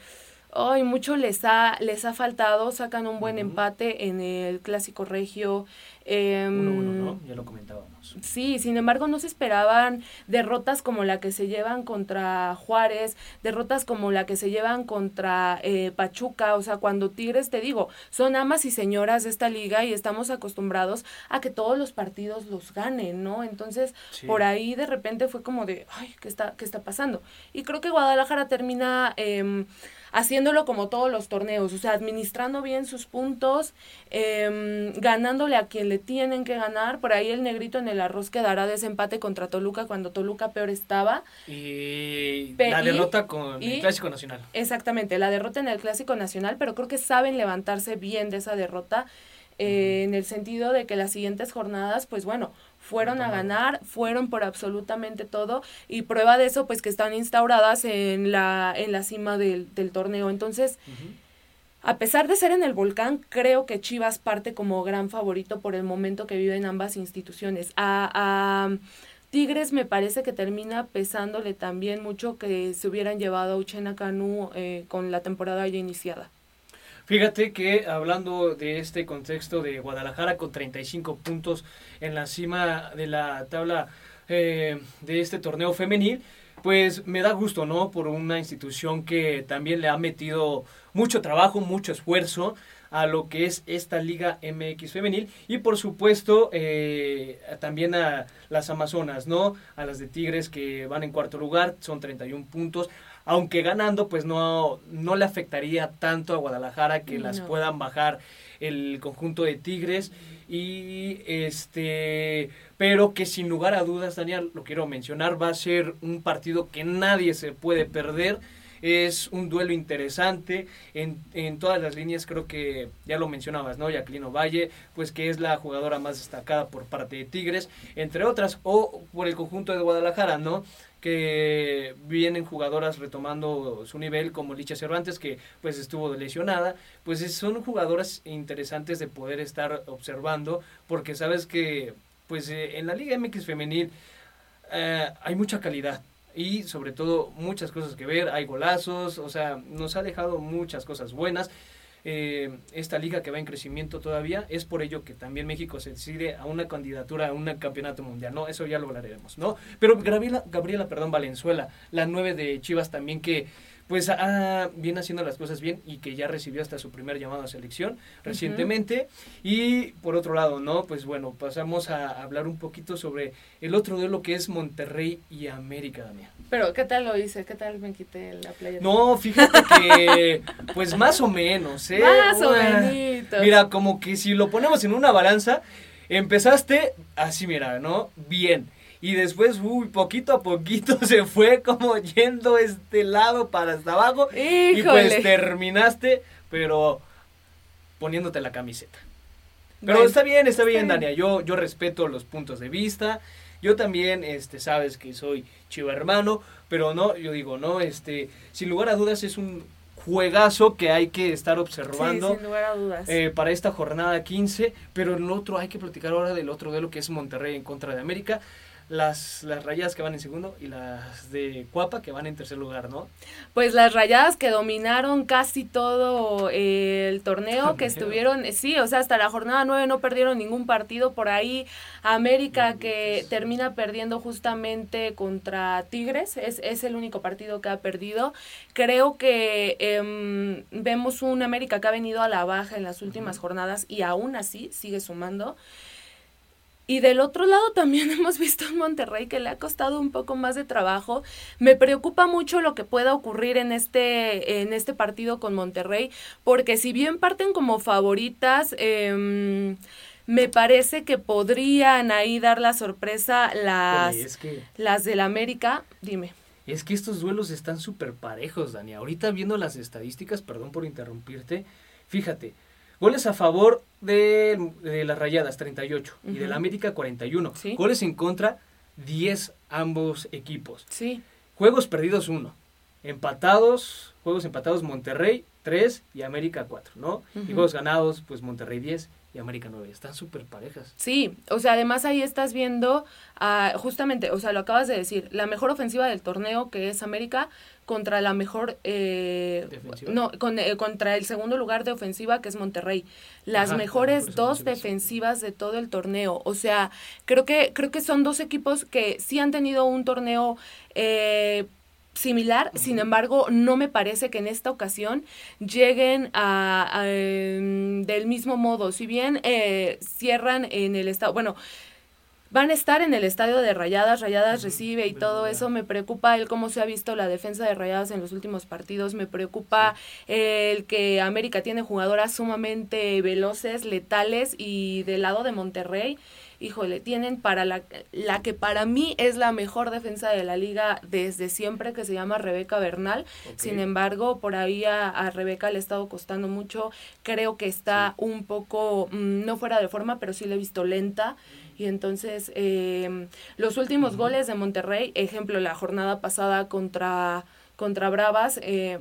Ay, mucho les ha, les ha faltado, sacan un buen empate en el clásico regio. Em, Uno, uno, ¿no? Ya lo comentábamos. Sí, sin embargo no se esperaban derrotas como la que se llevan contra Juárez, derrotas como la que se llevan contra eh, Pachuca, o sea, cuando Tigres, te digo, son amas y señoras de esta liga y estamos acostumbrados a que todos los partidos los ganen, ¿no? Entonces, Sí. por ahí de repente fue como de, ay, ¿qué está, qué está pasando? Y creo que Guadalajara termina... em, haciéndolo como todos los torneos, o sea, administrando bien sus puntos, em, ganándole a quien le tienen que ganar. Por ahí el negrito en el arroz quedará desempate contra Toluca cuando Toluca peor estaba. Y Pe- la derrota con y- el Clásico Nacional. Exactamente, la derrota en el Clásico Nacional, pero creo que saben levantarse bien de esa derrota. eh, en el sentido de que las siguientes jornadas, pues bueno, fueron a ganar, fueron por absolutamente todo y prueba de eso, pues que están instauradas en la, en la cima del, del torneo. Entonces. A pesar de ser en el volcán, creo que Chivas parte como gran favorito por el momento que viven ambas instituciones. A, a Tigres me parece que termina pesándole también mucho que se hubieran llevado a Uchena Canú eh, con la temporada ya iniciada. Fíjate que hablando de este contexto de Guadalajara con 35 puntos en la cima de la tabla eh, de este torneo femenil, pues me da gusto, ¿no? Por una institución que también le ha metido mucho trabajo, mucho esfuerzo a lo que es esta Liga MX femenil y por supuesto eh, también a las Amazonas, ¿no? A las de Tigres que van en cuarto lugar, son 31 puntos, aunque ganando pues no, no le afectaría tanto a Guadalajara que las puedan bajar el conjunto de Tigres y este pero que sin lugar a dudas Daniel lo quiero mencionar va a ser un partido que nadie se puede perder es un duelo interesante en, en todas las líneas, creo que ya lo mencionabas, ¿no? Jacqueline Valle, pues que es la jugadora más destacada por parte de Tigres, entre otras, o por el conjunto de Guadalajara, ¿no? Que vienen jugadoras retomando su nivel, como Licha Cervantes, que pues estuvo lesionada, pues es- son jugadoras interesantes de poder estar observando, porque sabes que pues eh, en la Liga MX femenil eh, hay mucha calidad y sobre todo muchas cosas que ver, hay golazos, o sea, nos ha dejado muchas cosas buenas. Eh, esta liga que va en crecimiento todavía, es por ello que también México se decide a una candidatura a un campeonato mundial, ¿no? Eso ya lo hablaremos, ¿no? Pero Gabriela, Gabriela perdón, Valenzuela, la 9 de Chivas también que pues ah, viene haciendo las cosas bien y que ya recibió hasta su primer llamado a selección recientemente. Y por otro lado, ¿no? Pues bueno, pasamos a hablar un poquito sobre el otro duelo que es Monterrey y América, Damián. Pero, ¿qué tal lo hice? ¿Qué tal me quité la playa? No, fíjate que, pues más o menos, ¿eh? Más o menos. Mira, como que si lo ponemos en una balanza, empezaste así, mira, ¿no? Bien y después, uy, poquito a poquito se fue como yendo este lado para hasta abajo y pues terminaste, pero poniéndote la camiseta. Pero está bien, está, bien, Dania, yo, yo respeto los puntos de vista, yo también, este, sabes que soy chivo hermano, pero no, yo digo, no, este, sin lugar a dudas es un juegazo que hay que estar observando sin lugar a dudas. Eh, para esta jornada 15, pero el otro hay que platicar ahora del otro de lo que es Monterrey en contra de América las, las rayadas que van en segundo y las de Cuapa que van en tercer lugar, ¿no? Pues las rayadas que dominaron casi todo el torneo, que estuvieron, sí, o sea, hasta la jornada 9 no perdieron ningún partido por ahí. América que termina perdiendo justamente contra Tigres, es, es el único partido que ha perdido. Creo que em, vemos un América que ha venido a la baja en las últimas jornadas y aún así sigue sumando. Y del otro lado también hemos visto en Monterrey que le ha costado un poco más de trabajo. Me preocupa mucho lo que pueda ocurrir en este, en este partido con Monterrey, porque si bien parten como favoritas, eh, me parece que podrían ahí dar la sorpresa las, las del América. Dime. Es que estos duelos están súper parejos, Dani. Ahorita viendo las estadísticas, perdón por interrumpirte, fíjate, Goles a favor de, las Rayadas, 38. Y de la América, 41. Goles en contra, 10 ambos equipos. Sí. Juegos perdidos, 1. Empatados, juegos empatados, Monterrey, 3 y América, 4, ¿no? Y juegos ganados, pues Monterrey, 10 y América 9. Están súper parejas. Sí, o sea, además ahí estás viendo, uh, justamente, o sea, lo acabas de decir, la mejor ofensiva del torneo que es América contra la mejor, eh, no, con, eh, contra el segundo lugar de ofensiva que es Monterrey. Las mejores dos defensivas de todo el torneo. O sea, creo que, creo que son dos equipos que sí han tenido un torneo eh, similar, sin embargo, no me parece que en esta ocasión lleguen a, em, del mismo modo. Si bien eh, cierran en el estado, bueno, van a estar en el estadio de Rayadas, Rayadas recibe y todo eso, me preocupa el cómo se ha visto la defensa de Rayadas en los últimos partidos, me preocupa el que América tiene jugadoras sumamente veloces, letales y del lado de Monterrey híjole, tienen para la, la que para mí es la mejor defensa de la liga desde siempre, que se llama Rebeca Bernal. Sin embargo, por ahí a, Rebeca le ha estado costando mucho. Creo que está un poco, mm, no fuera de forma, pero sí le he visto lenta. Y entonces, em, los últimos goles de Monterrey, ejemplo, la jornada pasada contra, contra Bravas, eh,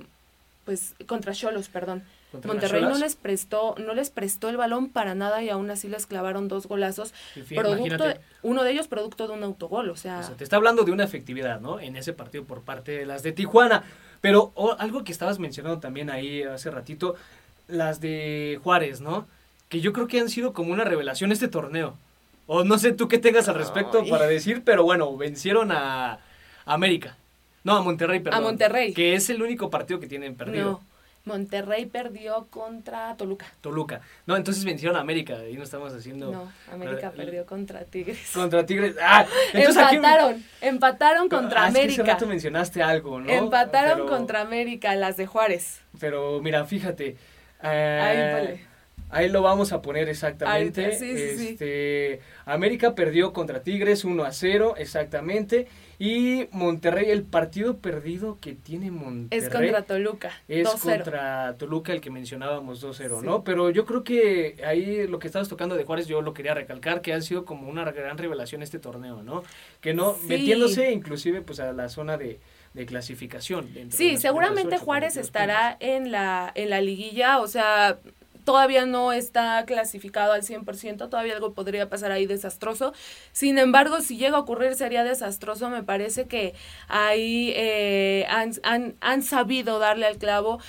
pues contra Cholos, perdón. Monterrey no les prestó, no les prestó el balón para nada y aún así les clavaron dos golazos. producto uno de ellos producto de un autogol, o sea. te está hablando de una efectividad, ¿no? En ese partido por parte de las de Tijuana. Pero algo que estabas mencionando también ahí hace ratito, las de Juárez, ¿no? Que yo creo que han sido como una revelación este torneo. O no sé tú qué tengas al respecto para decir, pero bueno, vencieron a América. No, a Monterrey, perdón. A Monterrey. Que es el único partido que tienen perdido. Monterrey perdió contra Toluca. Toluca. No, entonces vencieron a América. Ahí no estamos haciendo. No, América perdió contra Tigres. Contra Tigres. Ah, empataron. Empataron contra ah, América. Es que mencionaste algo, ¿no? Empataron contra América, las de Juárez. Pero mira, fíjate. Eh, ahí, lo vamos a poner exactamente. sí, sí, este, América perdió contra Tigres 1 a 0, exactamente. Y Monterrey, el partido perdido que tiene Monterrey. Es contra Toluca. Es contra Toluca, el que mencionábamos 2-0, ¿no? Pero yo creo que ahí lo que estabas tocando de Juárez, yo lo quería recalcar, que ha sido como una gran revelación este torneo, ¿no? Que no, metiéndose inclusive pues a la zona de, clasificación. Sí, seguramente Juárez estará en la, en la liguilla, o sea, todavía no está clasificado al 100%, todavía algo podría pasar ahí desastroso. Sin embargo, si llega a ocurrir sería desastroso, me parece que ahí eh, han, han, han sabido darle al clavo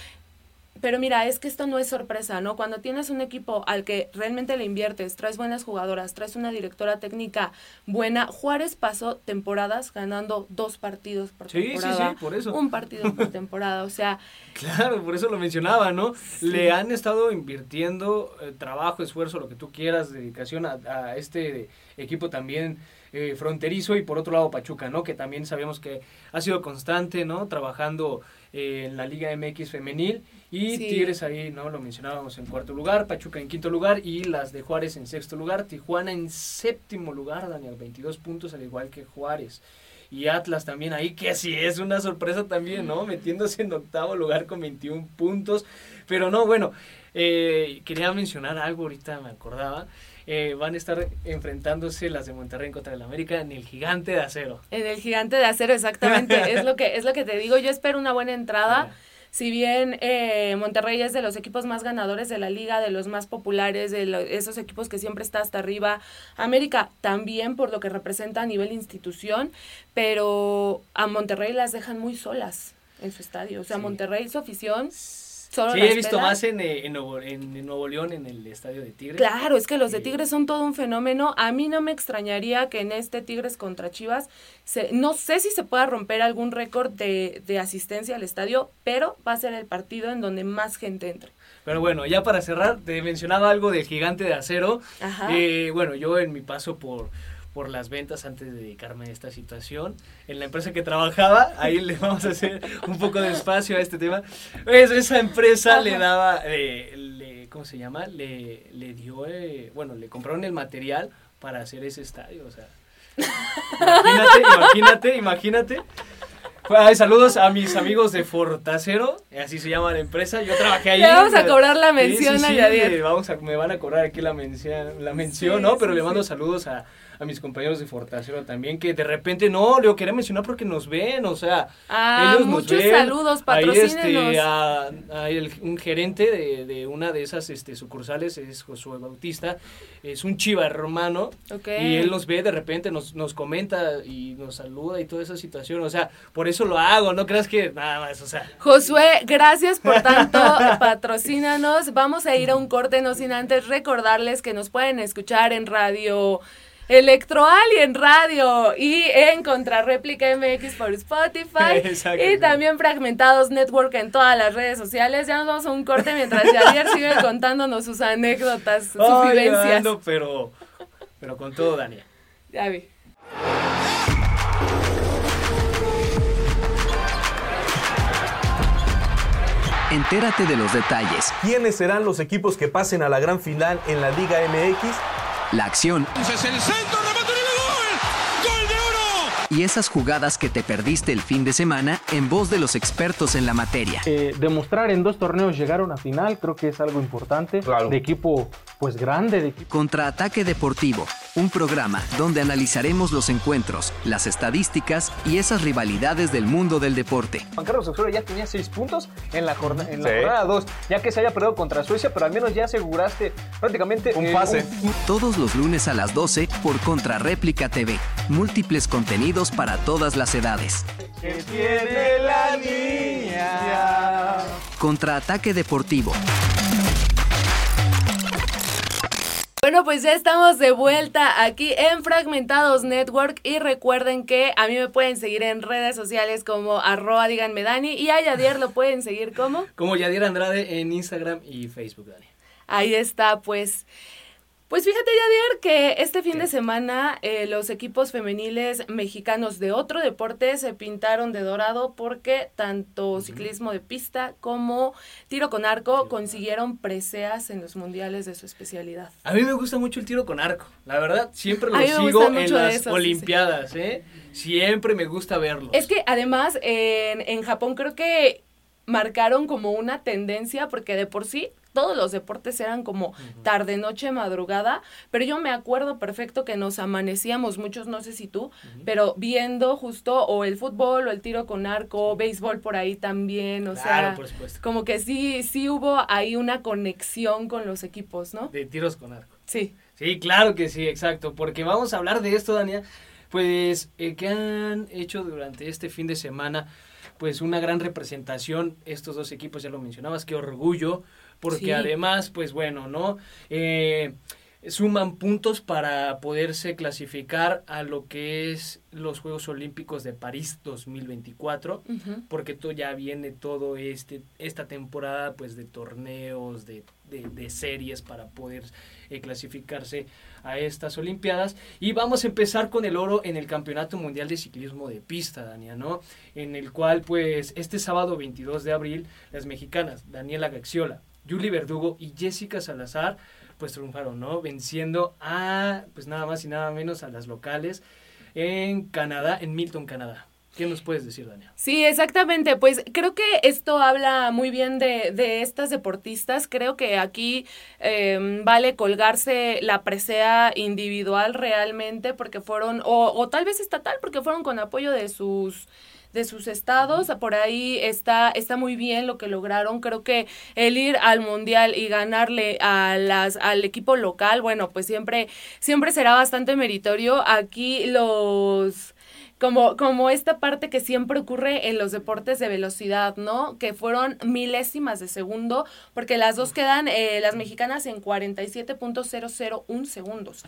pero mira, es que esto no es sorpresa, ¿no? Cuando tienes un equipo al que realmente le inviertes, traes buenas jugadoras, traes una directora técnica buena, Juárez pasó temporadas ganando dos partidos por temporada. Sí, sí, por eso. Un partido por temporada, o sea... Claro, por eso lo mencionaba, ¿no? Le han estado invirtiendo eh, trabajo, esfuerzo, lo que tú quieras, dedicación a, a este equipo también eh, fronterizo y por otro lado Pachuca, ¿no? Que también sabemos que ha sido constante, ¿no? Trabajando eh, en la Liga MX femenil y Tigres ahí, ¿no? Lo mencionábamos en cuarto lugar, Pachuca en quinto lugar y las de Juárez en sexto lugar, Tijuana en séptimo lugar, Daniel, 22 puntos al igual que Juárez. Y Atlas también ahí, que así es una sorpresa también, ¿no? Metiéndose en octavo lugar con 21 puntos. Pero no, bueno, eh, quería mencionar algo, ahorita me acordaba. Eh, van a estar enfrentándose las de Monterrey contra el América en el Gigante de Acero. En el Gigante de Acero, exactamente. es lo que es lo que te digo. Yo espero una buena entrada. Si bien eh, Monterrey es de los equipos más ganadores de la liga, de los más populares, de esos equipos que siempre está hasta arriba, América también por lo que representa a nivel institución, pero a Monterrey las dejan muy solas en su estadio. O sea, Monterrey, su afición sí, he visto más en, eh, en, Nuevo, en, Nuevo, León, en el estadio de Tigres. Claro, es que los de Tigres son todo un fenómeno. A mí no me extrañaría que en este Tigres contra Chivas, se, no sé si se pueda romper algún récord de, de asistencia al estadio, pero va a ser el partido en donde más gente entre. Pero bueno, ya para cerrar, te mencionaba algo del gigante de acero. Eh, bueno, yo en mi paso por, por las ventas antes de dedicarme a esta situación. En la empresa que trabajaba, ahí le vamos a hacer un poco de espacio a este tema. Pues esa empresa le daba, le, ¿cómo se llama? Le, le dio, eh, bueno, le compraron el material para hacer ese estadio, o sea. Imagínate, imagínate, imagínate. Ay, saludos a mis amigos de Fortacero, así se llama la empresa. Yo trabajé ahí. Le vamos a cobrar la mención sí, sí, Vamos a, me van a cobrar aquí la mención, la mención ¿no? Pero le mando saludos a, a mis compañeros de Fortación también, que de repente, no, le quería mencionar porque nos ven, o sea, ah, ellos muchos nos ven. saludos, patrocínenos. Ahí, este, a, un gerente de, de, una de esas este, sucursales, es Josué Bautista, es un chiva hermano, y él nos ve de repente, nos, nos comenta y nos saluda y toda esa situación, o sea, por eso lo hago, no creas que nada más, o sea. Josué, gracias por tanto, patrocínanos, vamos a ir a un corte, no sin antes recordarles que nos pueden escuchar en radio Electro Alien Radio y en Contrarréplica MX por Spotify y también Fragmentados Network en todas las redes sociales. Ya nos vamos a un corte mientras Javier sigue contándonos sus anécdotas, sus vivencias. pero, pero con todo, Daniel. Ya vi. Entérate de los detalles. ¿Quiénes serán los equipos que pasen a la gran final en la Liga MX? La acción. Y esas jugadas que te perdiste el fin de semana en voz de los expertos en la materia. Eh, demostrar en dos torneos llegar a una final creo que es algo importante. De equipo pues grande. De equipo. Contraataque Deportivo, un programa donde analizaremos los encuentros, las estadísticas y esas rivalidades del mundo del deporte. Juan Carlos Osorio ya tenía seis puntos en la, jornada, en la jornada 2, ya que se haya perdido contra Suecia, pero al menos ya aseguraste prácticamente un pase. Todos los lunes a las 12 por Contrarréplica TV. Múltiples contenidos para todas las edades. Que tiene la niña. Contraataque deportivo. Bueno, pues ya estamos de vuelta aquí en Fragmentados Network y recuerden que a mí me pueden seguir en redes sociales como arroba díganme Dani y a Yadier lo pueden seguir como... Como Yadier Andrade en Instagram y Facebook, Dani. Ahí está, pues... Pues fíjate, Yadier, que este fin de semana eh, los equipos femeniles mexicanos de otro deporte se pintaron de dorado porque tanto ciclismo de pista como tiro con arco consiguieron preseas en los mundiales de su especialidad. A mí me gusta mucho el tiro con arco, la verdad, siempre lo sigo en las Olimpiadas, ¿eh? Siempre me gusta verlo. Es que además en, en Japón creo que marcaron como una tendencia porque de por sí todos los deportes eran como tarde, noche, madrugada, pero yo me acuerdo perfecto que nos amanecíamos, muchos no sé si tú, pero viendo justo o el fútbol o el tiro con arco, béisbol por ahí también, o sea, como que sí, sí hubo ahí una conexión con los equipos, ¿no? De tiros con arco. Sí. Sí, claro que sí, exacto, porque vamos a hablar de esto, Dania, pues, eh, ¿qué han hecho durante este fin de semana? pues una gran representación estos dos equipos, ya lo mencionabas, qué orgullo, porque además, pues bueno, ¿no? Eh, suman puntos para poderse clasificar a lo que es los Juegos Olímpicos de París 2024, porque todo ya viene todo este esta temporada pues de torneos, de, de, series para poder eh, clasificarse a estas Olimpiadas. Y vamos a empezar con el oro en el Campeonato Mundial de Ciclismo de Pista, Dania, ¿no? En el cual pues este sábado 22 de abril las mexicanas Daniela Gaxiola, Julie Verdugo y Jessica Salazar pues triunfaron, ¿no? Venciendo a, pues nada más y nada menos a las locales en Canadá, en Milton, Canadá. ¿Qué nos puedes decir, Daniel? Sí, exactamente. Pues creo que esto habla muy bien de, de estas deportistas. Creo que aquí em, vale colgarse la presea individual realmente porque fueron, o, o tal vez estatal, porque fueron con apoyo de sus de sus estados. Por ahí está, está muy bien lo que lograron. Creo que el ir al mundial y ganarle a las, al equipo local, bueno, pues siempre, siempre será bastante meritorio. Aquí los como, como esta parte que siempre ocurre en los deportes de velocidad, ¿no? Que fueron milésimas de segundo, porque las dos quedan, eh, las mexicanas en 47.001 segundos.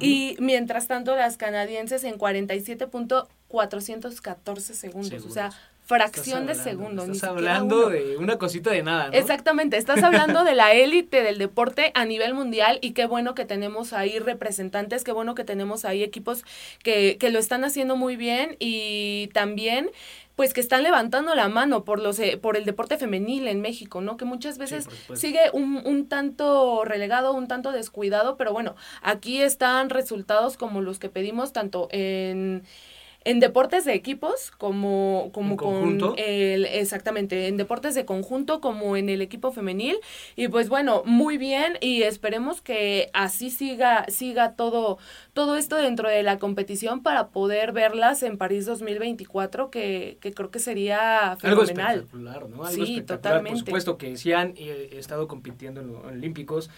Y mientras tanto, las canadienses en 47.414 segundos. O sea, fracción de segundo. Estás hablando de una cosita de nada, ¿no? Exactamente, estás hablando de la élite del deporte a nivel mundial y qué bueno que tenemos ahí representantes, qué bueno que tenemos ahí equipos que, que lo están haciendo muy bien y también pues que están levantando la mano por los eh, por el deporte femenil en México, ¿no? Que muchas veces sigue un, un tanto relegado, un tanto descuidado, pero bueno, aquí están resultados como los que pedimos tanto en en deportes de equipos como, como con el, exactamente, en deportes de conjunto como en el equipo femenil. Y pues bueno, muy bien y esperemos que así siga, siga todo, todo esto dentro de la competición para poder verlas en París 2024, que, que creo que sería fenomenal. Algo espectacular, ¿no? Algo sí, totalmente. Por supuesto que sí han eh, estado compitiendo en los Olímpicos.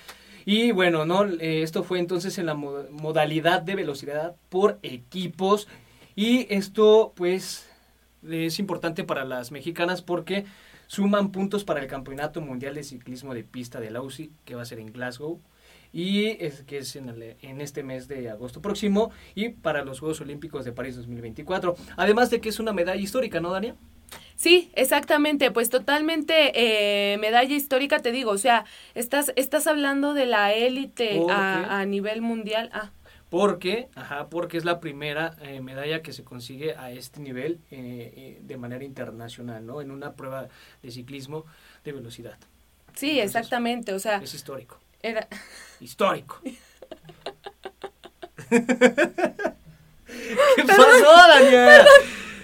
Y bueno, ¿no? Eh, esto fue entonces en la modalidad de velocidad por equipos. Y esto pues es importante para las mexicanas porque suman puntos para el Campeonato Mundial de Ciclismo de Pista de la UCI que va a ser en Glasgow y es que es en, en, este mes de agosto próximo y para los Juegos Olímpicos de París 2024. Además de que es una medalla histórica, ¿no, Dania? Sí, exactamente, pues totalmente eh, medalla histórica, te digo, o sea, estás, estás hablando de la élite a, a, nivel mundial. Ah porque, ajá, porque es la primera eh, medalla que se consigue a este nivel eh, eh, de manera internacional, ¿no? En una prueba de ciclismo de velocidad. Sí, exactamente, o sea. Es histórico. Era. Histórico. ¿Qué pasó, Daniel?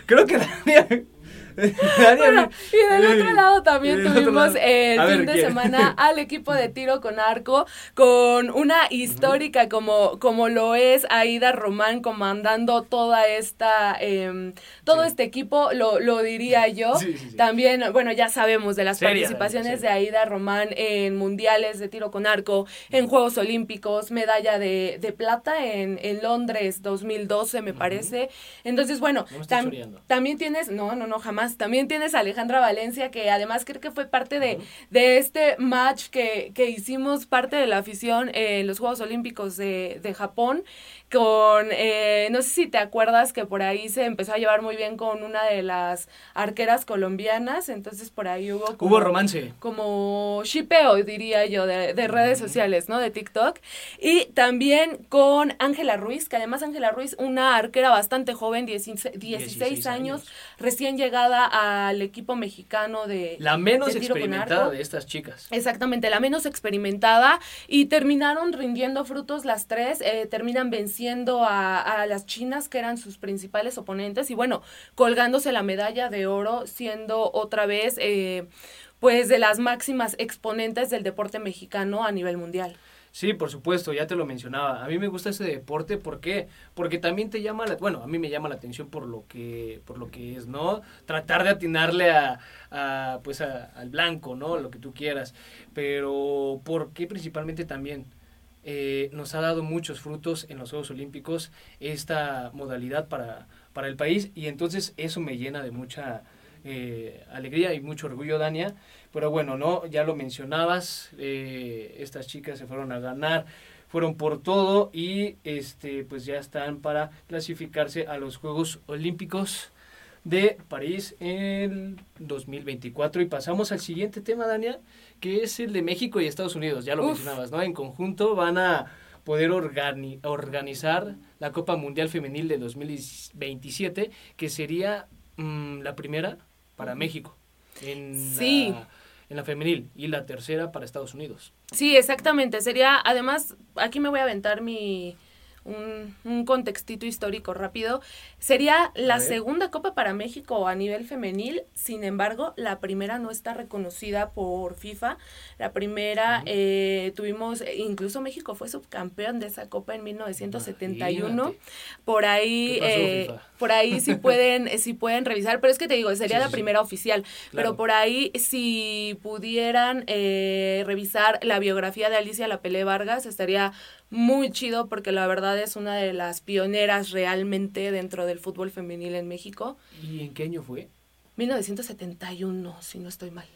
Creo que Daniel y del otro lado también tuvimos el fin de semana al equipo de tiro con arco con una histórica como, como lo es Aida Román comandando toda esta, em, todo este equipo, lo, lo diría yo. también, bueno, ya sabemos de las participaciones de Aida Román en mundiales de tiro con arco, en Juegos Olímpicos, medalla de, de plata en, en Londres 2012, me parece. Entonces, bueno, también tienes, no, no, no, jamás también tienes a Alejandra Valencia, que además creo que fue parte de, de este match que, que, hicimos parte de la afición en los Juegos Olímpicos de, de Japón con, eh, no sé si te acuerdas que por ahí se empezó a llevar muy bien con una de las arqueras colombianas, entonces por ahí hubo como, hubo romance. Como shipeo, diría yo, de, de redes sociales, ¿no? De TikTok. Y también con Ángela Ruiz, que además Ángela Ruiz, una arquera bastante joven, 16, años, recién llegada al equipo mexicano de... La menos experimentada de estas chicas. Exactamente, la menos experimentada y terminaron rindiendo frutos las tres, eh, terminan venciendo a, las chinas que eran sus principales oponentes y bueno, colgándose la medalla de oro, siendo otra vez eh, pues de las máximas exponentes del deporte mexicano a nivel mundial. Sí, por supuesto, ya te lo mencionaba. A mí me gusta ese deporte, ¿por qué? Porque también te llama, la, bueno, a mí me llama la atención por lo que, por lo que es, ¿no? Tratar de atinarle a, a pues al blanco, ¿no? Lo que tú quieras. Pero, ¿por qué principalmente también? Eh, nos ha dado muchos frutos en los Juegos Olímpicos esta modalidad para, para el país y entonces eso me llena de mucha eh, alegría y mucho orgullo, Dania. Pero bueno, no, ya lo mencionabas, eh, estas chicas se fueron a ganar, fueron por todo y este pues ya están para clasificarse a los Juegos Olímpicos de París en 2024 y pasamos al siguiente tema, Dania, que es el de México y Estados Unidos, ya lo mencionabas, ¿no? En conjunto van a poder organizar la Copa Mundial Femenil de 2027, que sería mm, la primera para México. En sí. La, en la femenil y la tercera para Estados Unidos. Sí, exactamente. Sería, además, aquí me voy a aventar mi, un, un, contextito histórico rápido. Sería la segunda Copa para México a nivel femenil, sin embargo, la primera no está reconocida por FIFA. La primera eh, tuvimos, incluso México fue subcampeón de esa Copa en 1971. Por ahí, eh, por ahí sí pueden, sí pueden revisar, pero es que te digo, sería la primera oficial. Pero por ahí, si pudieran eh, revisar la biografía de Alicia Lapelé Vargas, estaría muy chido porque la verdad es una de las pioneras realmente dentro del fútbol femenil en México. ¿Y en qué año fue? 1971, si no estoy mal.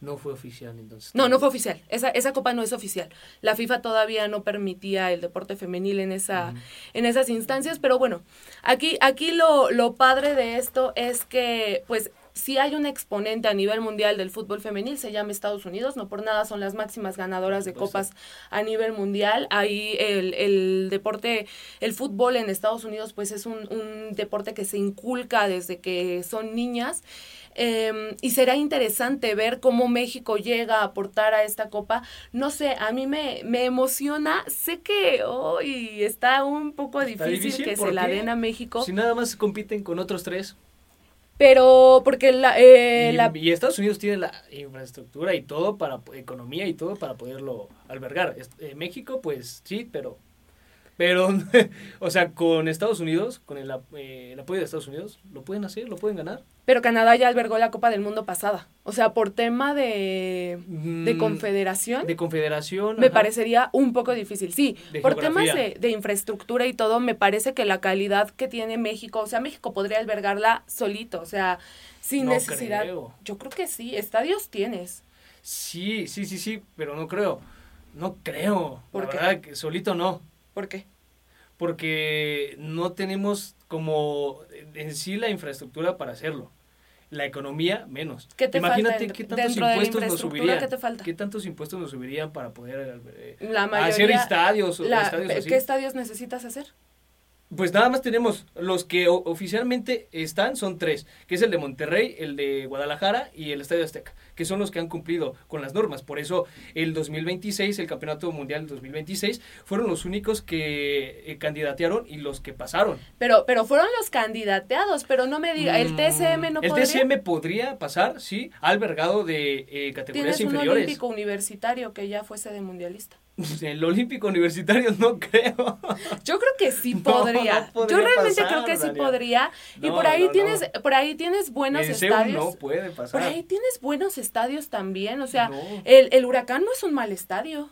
No fue oficial entonces. No, no fue oficial. Esa, esa copa no es oficial. La FIFA todavía no permitía el deporte femenil en, esa, en esas instancias, pero bueno, aquí, aquí lo, lo padre de esto es que pues si hay un exponente a nivel mundial del fútbol femenil, se llama Estados Unidos, no por nada son las máximas ganadoras de copas a nivel mundial. Ahí el, el deporte, el fútbol en Estados Unidos, pues es un, un deporte que se inculca desde que son niñas. Em, y será interesante ver cómo México llega a aportar a esta copa. No sé, a mí me, me emociona. Sé que hoy está un poco difícil, que se la den a México. Si nada más compiten con otros tres. Pero porque la, eh, y, la... y, Estados Unidos tiene la infraestructura y todo para economía y todo para poderlo albergar. Eh, México, pues sí, pero pero, o sea, con Estados Unidos, con el, eh, el, apoyo de Estados Unidos, lo pueden hacer, lo pueden ganar. Pero Canadá ya albergó la Copa del Mundo pasada. O sea, por tema de, de confederación. De confederación. Me parecería un poco difícil. Sí, por temas de, de, infraestructura y todo, me parece que la calidad que tiene México, o sea, México podría albergarla solito, o sea, sin necesidad. Yo creo que sí, estadios tienes. Sí, sí, sí, sí, pero no creo. No creo. ¿Por la verdad que solito no. ¿Por qué? Porque no tenemos como en sí la infraestructura para hacerlo. La economía, menos. ¿Qué te Imagínate falta qué tantos impuestos nos subirían. ¿Qué te falta? ¿Qué tantos impuestos nos subirían para poder eh, la mayoría, hacer estadios, la, estadios así? ¿Qué estadios necesitas hacer? Pues nada más tenemos los que oficialmente están, son tres, que es el de Monterrey, el de Guadalajara y el Estadio Azteca, que son los que han cumplido con las normas. Por eso el 2026, el Campeonato Mundial del 2026, fueron los únicos que eh, candidatearon y los que pasaron. Pero, pero fueron los candidateados, pero no me diga, el TSM no el podría. El TSM podría pasar, sí, albergado de eh, categorías ¿Tienes inferiores. un olímpico universitario que ya fuese de mundialista. El olímpico universitario no creo. Yo creo que sí podría. No, no podría Yo realmente pasar, creo que sí podría. y No, por ahí tienes, por ahí tienes estadios. no puede pasar. Por ahí tienes buenos estadios también. O sea, No. el, el huracán no es un mal estadio.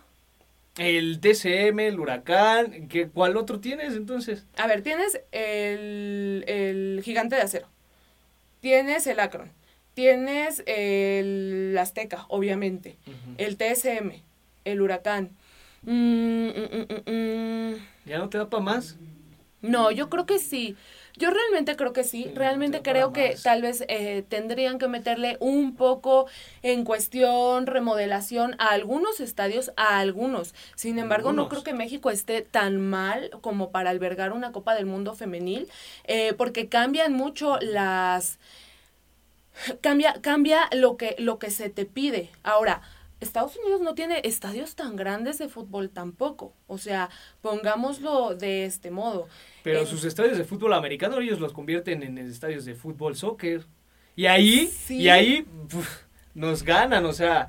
El TCM, el huracán, ¿qué, ¿cuál otro tienes entonces? A ver, tienes el, el gigante de acero. Tienes el Akron. Tienes el Azteca, obviamente. El TSM. El huracán. Mm, mm, mm. ¿Ya no te da para más? No, yo creo que sí. Yo realmente creo que sí. Realmente creo que más. tal vez eh, tendrían que meterle un poco en cuestión remodelación a algunos estadios, a algunos. Sin embargo, no creo que México esté tan mal como para albergar una Copa del Mundo femenil, eh, porque cambian mucho las cambia cambia lo que lo que se te pide. Ahora, Estados Unidos no tiene estadios tan grandes de fútbol tampoco. O sea, pongámoslo de este modo. Pero Eh, sus estadios de fútbol americano ellos los convierten en estadios de fútbol soccer. Y ahí, Sí. y ahí puf, nos ganan, o sea,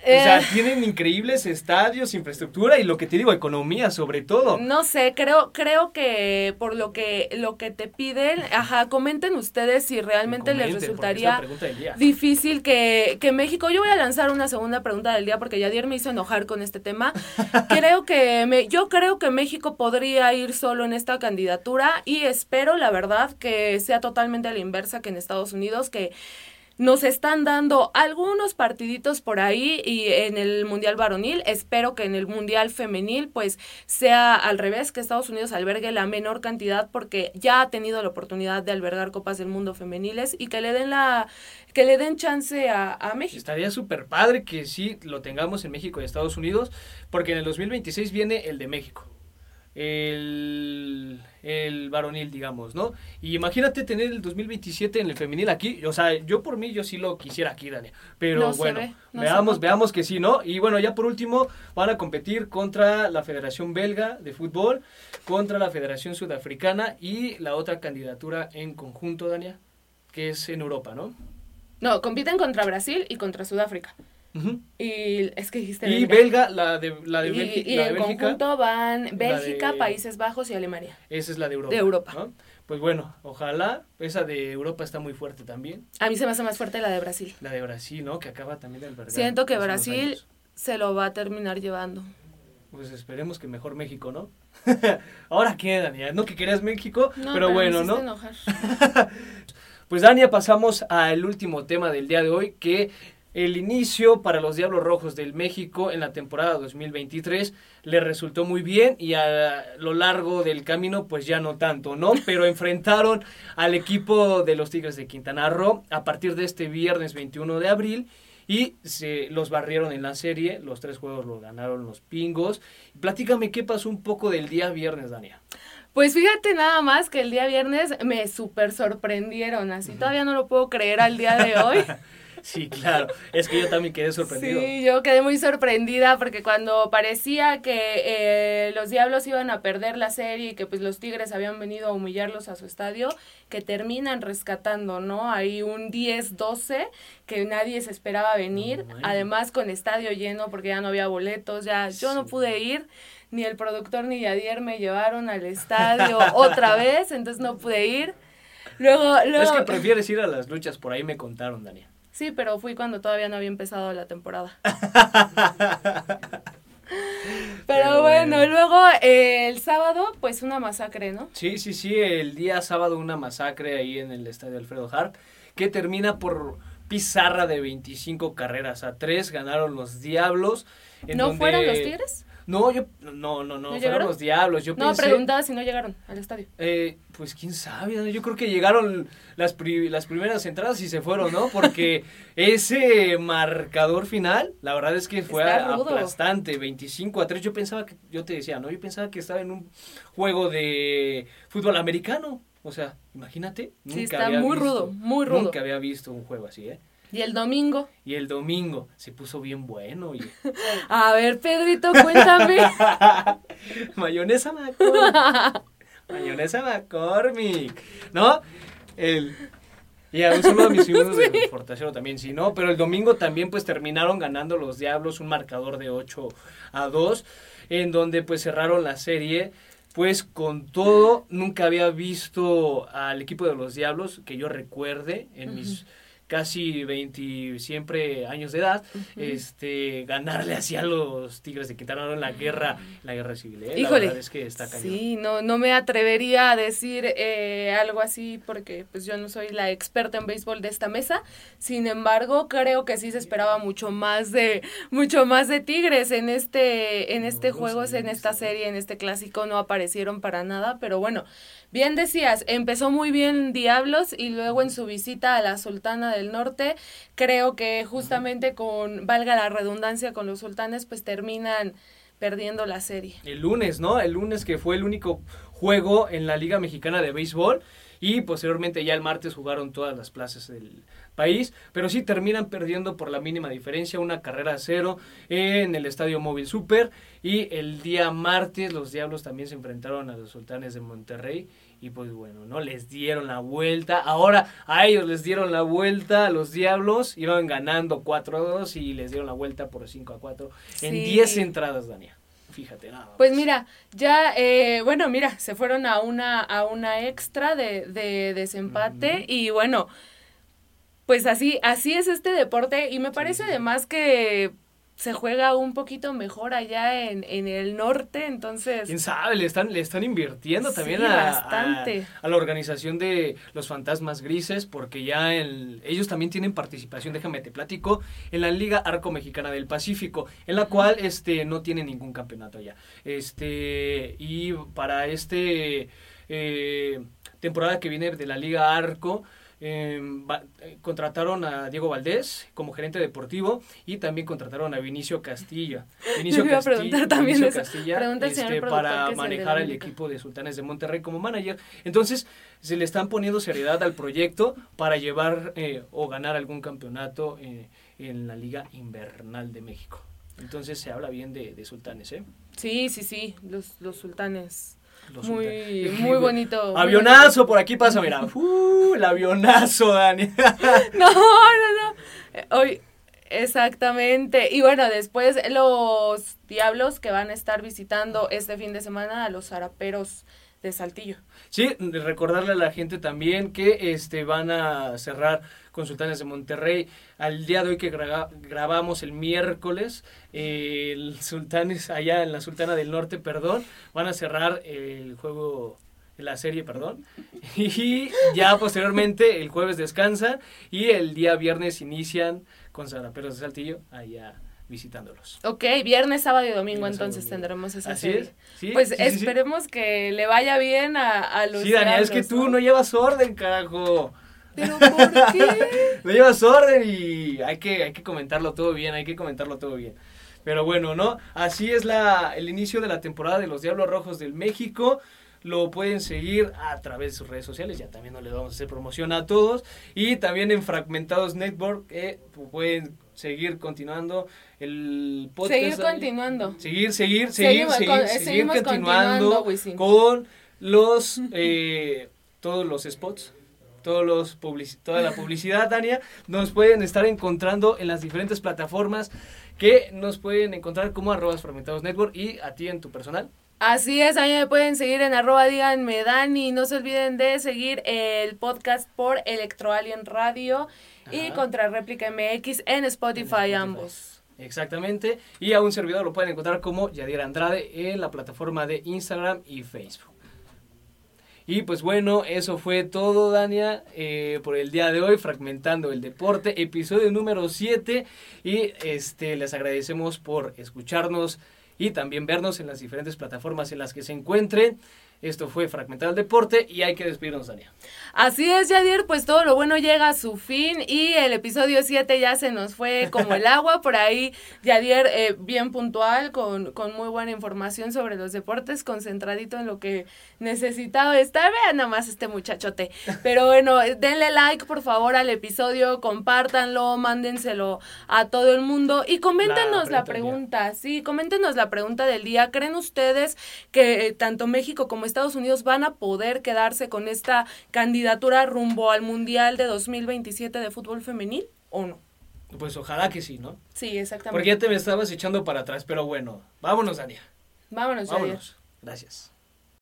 o sea, eh. tienen increíbles estadios, infraestructura y lo que te digo, economía sobre todo. No sé, creo, creo que por lo que, lo que te piden, ajá, comenten ustedes si realmente les resultaría difícil que, que México, yo voy a lanzar una segunda pregunta del día porque ya ayer me hizo enojar con este tema. creo que me, yo creo que México podría ir solo en esta candidatura y espero, la verdad, que sea totalmente a la inversa que en Estados Unidos, que nos están dando algunos partiditos por ahí y en el Mundial varonil. Espero que en el Mundial femenil pues sea al revés, que Estados Unidos albergue la menor cantidad porque ya ha tenido la oportunidad de albergar Copas del Mundo femeniles y que le den la que le den chance a, a México. Estaría súper padre que sí lo tengamos en México y Estados Unidos porque en el 2026 viene el de México el, el varonil, digamos, ¿no? Y imagínate tener el 2027 en el femenil aquí, o sea, yo por mí yo sí lo quisiera aquí, Dani, pero bueno, veamos, veamos que sí, ¿no? Y bueno, ya por último van a competir contra la Federación Belga de Fútbol, contra la Federación Sudafricana y la otra candidatura en conjunto, Dania, que es en Europa, ¿no? No, compiten contra Brasil y contra Sudáfrica. Y es que dijiste. Y belga, la de, la de, Bélgica, y en conjunto van Bélgica, Países Bajos y Alemania. Esa es la de Europa. De Europa. Pues bueno, ojalá. Esa de Europa está muy fuerte también. A mí se me hace más fuerte la de Brasil. La de Brasil, ¿no? Que acaba también del albergar. Siento que Brasil se lo va a terminar llevando. Pues esperemos que mejor México, ¿no? Ahora qué, Dania. No que querías México, pero, bueno, ¿no? Enojar. pues Dania, pasamos al último tema del día de hoy, que el inicio para los Diablos Rojos del México en la temporada 2023 le resultó muy bien y a lo largo del camino pues ya no tanto, ¿no? Pero enfrentaron al equipo de los Tigres de Quintana Roo a partir de este viernes 21 de abril y se los barrieron en la serie, los tres juegos los ganaron los pingos. Platícame qué pasó un poco del día viernes, Dania. Pues fíjate nada más que el día viernes me súper sorprendieron, así todavía no lo puedo creer al día de hoy. Sí, claro. Es que yo también quedé sorprendido. Sí, yo quedé muy sorprendida porque cuando parecía que eh, los Diablos iban a perder la serie y que pues los Tigres habían venido a humillarlos a su estadio, que terminan rescatando, ¿no? Hay un 10-12 que nadie se esperaba venir, además con estadio lleno porque ya no había boletos, ya yo no pude ir ni el productor ni Yadier me llevaron al estadio otra vez, entonces no pude ir. Luego, luego... Es que prefieres ir a las luchas, por ahí me contaron, Daniel. Sí, pero fui cuando todavía no había empezado la temporada. Pero, bueno, luego eh, el sábado, pues una masacre, ¿no? Sí, sí, sí, el día sábado una masacre ahí en el estadio Alfredo Hart, que termina por pizarra de 25 carreras a 3, ganaron los Diablos. ¿No fueron los Tigres? No, yo, no, no, no, fueron los diablos. Yo no, preguntaba si no llegaron al estadio. Eh, pues quién sabe, yo creo que llegaron las, las primeras entradas y se fueron, ¿no? Porque ese marcador final, la verdad es que fue aplastante, 25 a 3. Yo pensaba que, yo te decía, ¿no? Yo pensaba que estaba en un juego de fútbol americano. O sea, imagínate. Sí, está muy rudo, muy rudo. Nunca había visto un juego así, ¿eh? ¿Y el domingo? Y el domingo se puso bien bueno. Y... A ver, Pedrito, cuéntame. Mayonesa McCormick. Mayonesa McCormick. ¿No? El... Y a un saludo a mis hijos de Fortacero también, sí, ¿no? Pero el domingo también pues terminaron ganando los Diablos un marcador de 8 a 2, en donde pues cerraron la serie pues con todo, nunca había visto al equipo de los Diablos que yo recuerde en mis casi 20 siempre años de edad, este ganarle hacia los Tigres de Quintana en la guerra, la guerra civil. ¿eh? Híjole, es que está Sí, no, no me atrevería a decir eh, algo así porque pues yo no soy la experta en béisbol de esta mesa. Sin embargo, creo que sí se esperaba mucho más de mucho más de Tigres en este en este juego, en esta serie, en este clásico no aparecieron para nada, pero bueno, Bien decías, empezó muy bien Diablos y luego en su visita a la Sultana del Norte, creo que justamente con, valga la redundancia, con los sultanes, pues terminan perdiendo la serie. El lunes, ¿no? El lunes que fue el único juego en la Liga Mexicana de Béisbol y posteriormente ya el martes jugaron todas las plazas del, país, pero sí terminan perdiendo por la mínima diferencia, una carrera a cero en el Estadio Móvil Super. Y el día martes los Diablos también se enfrentaron a los Sultanes de Monterrey y pues bueno, ¿no? Les dieron la vuelta, ahora a ellos les dieron la vuelta a los Diablos, iban ganando 4-2 y les dieron la vuelta por 5-4 en 10 entradas, Dania. Fíjate nada. Pues mira, ya, eh, bueno, mira, se fueron a una, a una extra de, de desempate y bueno, pues así, así es este deporte y me parece además que se juega un poquito mejor allá en, el norte, entonces... ¿Quién sabe? Le están, le están invirtiendo también a, a, la organización de los fantasmas grises, porque ya el, ellos también tienen participación, déjame te platico, en la Liga Arco Mexicana del Pacífico, en la cual este, no tiene ningún campeonato allá. Este, y para este eh, temporada que viene de la Liga Arco, Em, eh, contrataron a Diego Valdés como gerente deportivo y también contrataron a Vinicio Castilla. Vinicio Castilla, también Castilla este, para manejar el equipo de Sultanes de Monterrey como manager. Entonces se le están poniendo seriedad al proyecto para llevar eh, o ganar algún campeonato eh, en la Liga Invernal de México. Entonces se habla bien de, de Sultanes, ¿eh? Sí, sí, sí, los, los sultanes muy, muy bonito. Avionazo, por aquí pasa, mira. Uh, el avionazo, Dani. no, no, no. Eh, hoy, exactamente. Y bueno, después los diablos que van a estar visitando este fin de semana a los zaraperos de Saltillo. Sí, recordarle a la gente también que este van a cerrar con Sultanes de Monterrey. Al día de hoy que grabamos el miércoles, Sultanes allá en la Sultana del Norte, perdón, van a cerrar el juego la serie, perdón. Y ya posteriormente el jueves descansan y el día viernes inician con Zaraperos de Saltillo allá visitándolos. Ok, viernes, sábado y domingo entonces tendremos esa serie. pues esperemos que le vaya bien a, a los Sí, Daniel, es que tú no llevas orden, carajo. ¿Pero por qué? no llevas orden y hay que, hay que comentarlo todo bien, hay que comentarlo todo bien. Pero bueno, ¿no? Así es la, el inicio de la temporada de los Diablos Rojos del México lo pueden seguir a través de sus redes sociales, ya también no les vamos a hacer promoción a todos, y también en Fragmentados Network, que pueden seguir continuando el podcast. Seguir continuando. Seguir, seguir, seguir, seguir, continuando, con los, eh, todos los spots todos los toda la publicidad, Dania, nos pueden estar encontrando en las diferentes plataformas que nos pueden encontrar como arrobas fragmentados network y a ti en tu personal. Así es, a mí me pueden seguir en arroba díganme Dani. No se olviden de seguir el podcast por Electroalien Radio y Contra Réplica MX en Spotify, ambos. Exactamente. Y a un servidor lo pueden encontrar como Yadier Andrade en la plataforma de Instagram y Facebook. Y pues bueno, eso fue todo, Dania, eh, por el día de hoy, Fragmentando el Deporte, episodio número 7. Y este, les agradecemos por escucharnos y también vernos en las diferentes plataformas en las que se encuentren. Esto fue Fragmentar el Deporte y hay que despedirnos, Dania. Así es, Yadier, pues todo lo bueno llega a su fin y el episodio 7 ya se nos fue como el agua. Por ahí, Yadier, eh, bien puntual, con, con muy buena información sobre los deportes, concentradito en lo que necesitaba estar. Vean nada más este muchachote. Pero bueno, denle like, por favor, al episodio, compártanlo, mándenselo a todo el mundo y coméntenos la, pregunta. Sí, coméntenos la pregunta del día. ¿Creen ustedes que eh, tanto México como Estados Unidos van a poder quedarse con esta candidatura rumbo al Mundial de 2027 de fútbol femenil o no? Pues ojalá que sí, ¿no? Sí, exactamente. Porque ya te me estabas echando para atrás, pero bueno, vámonos, Dania. Vámonos, Vámonos. Gracias.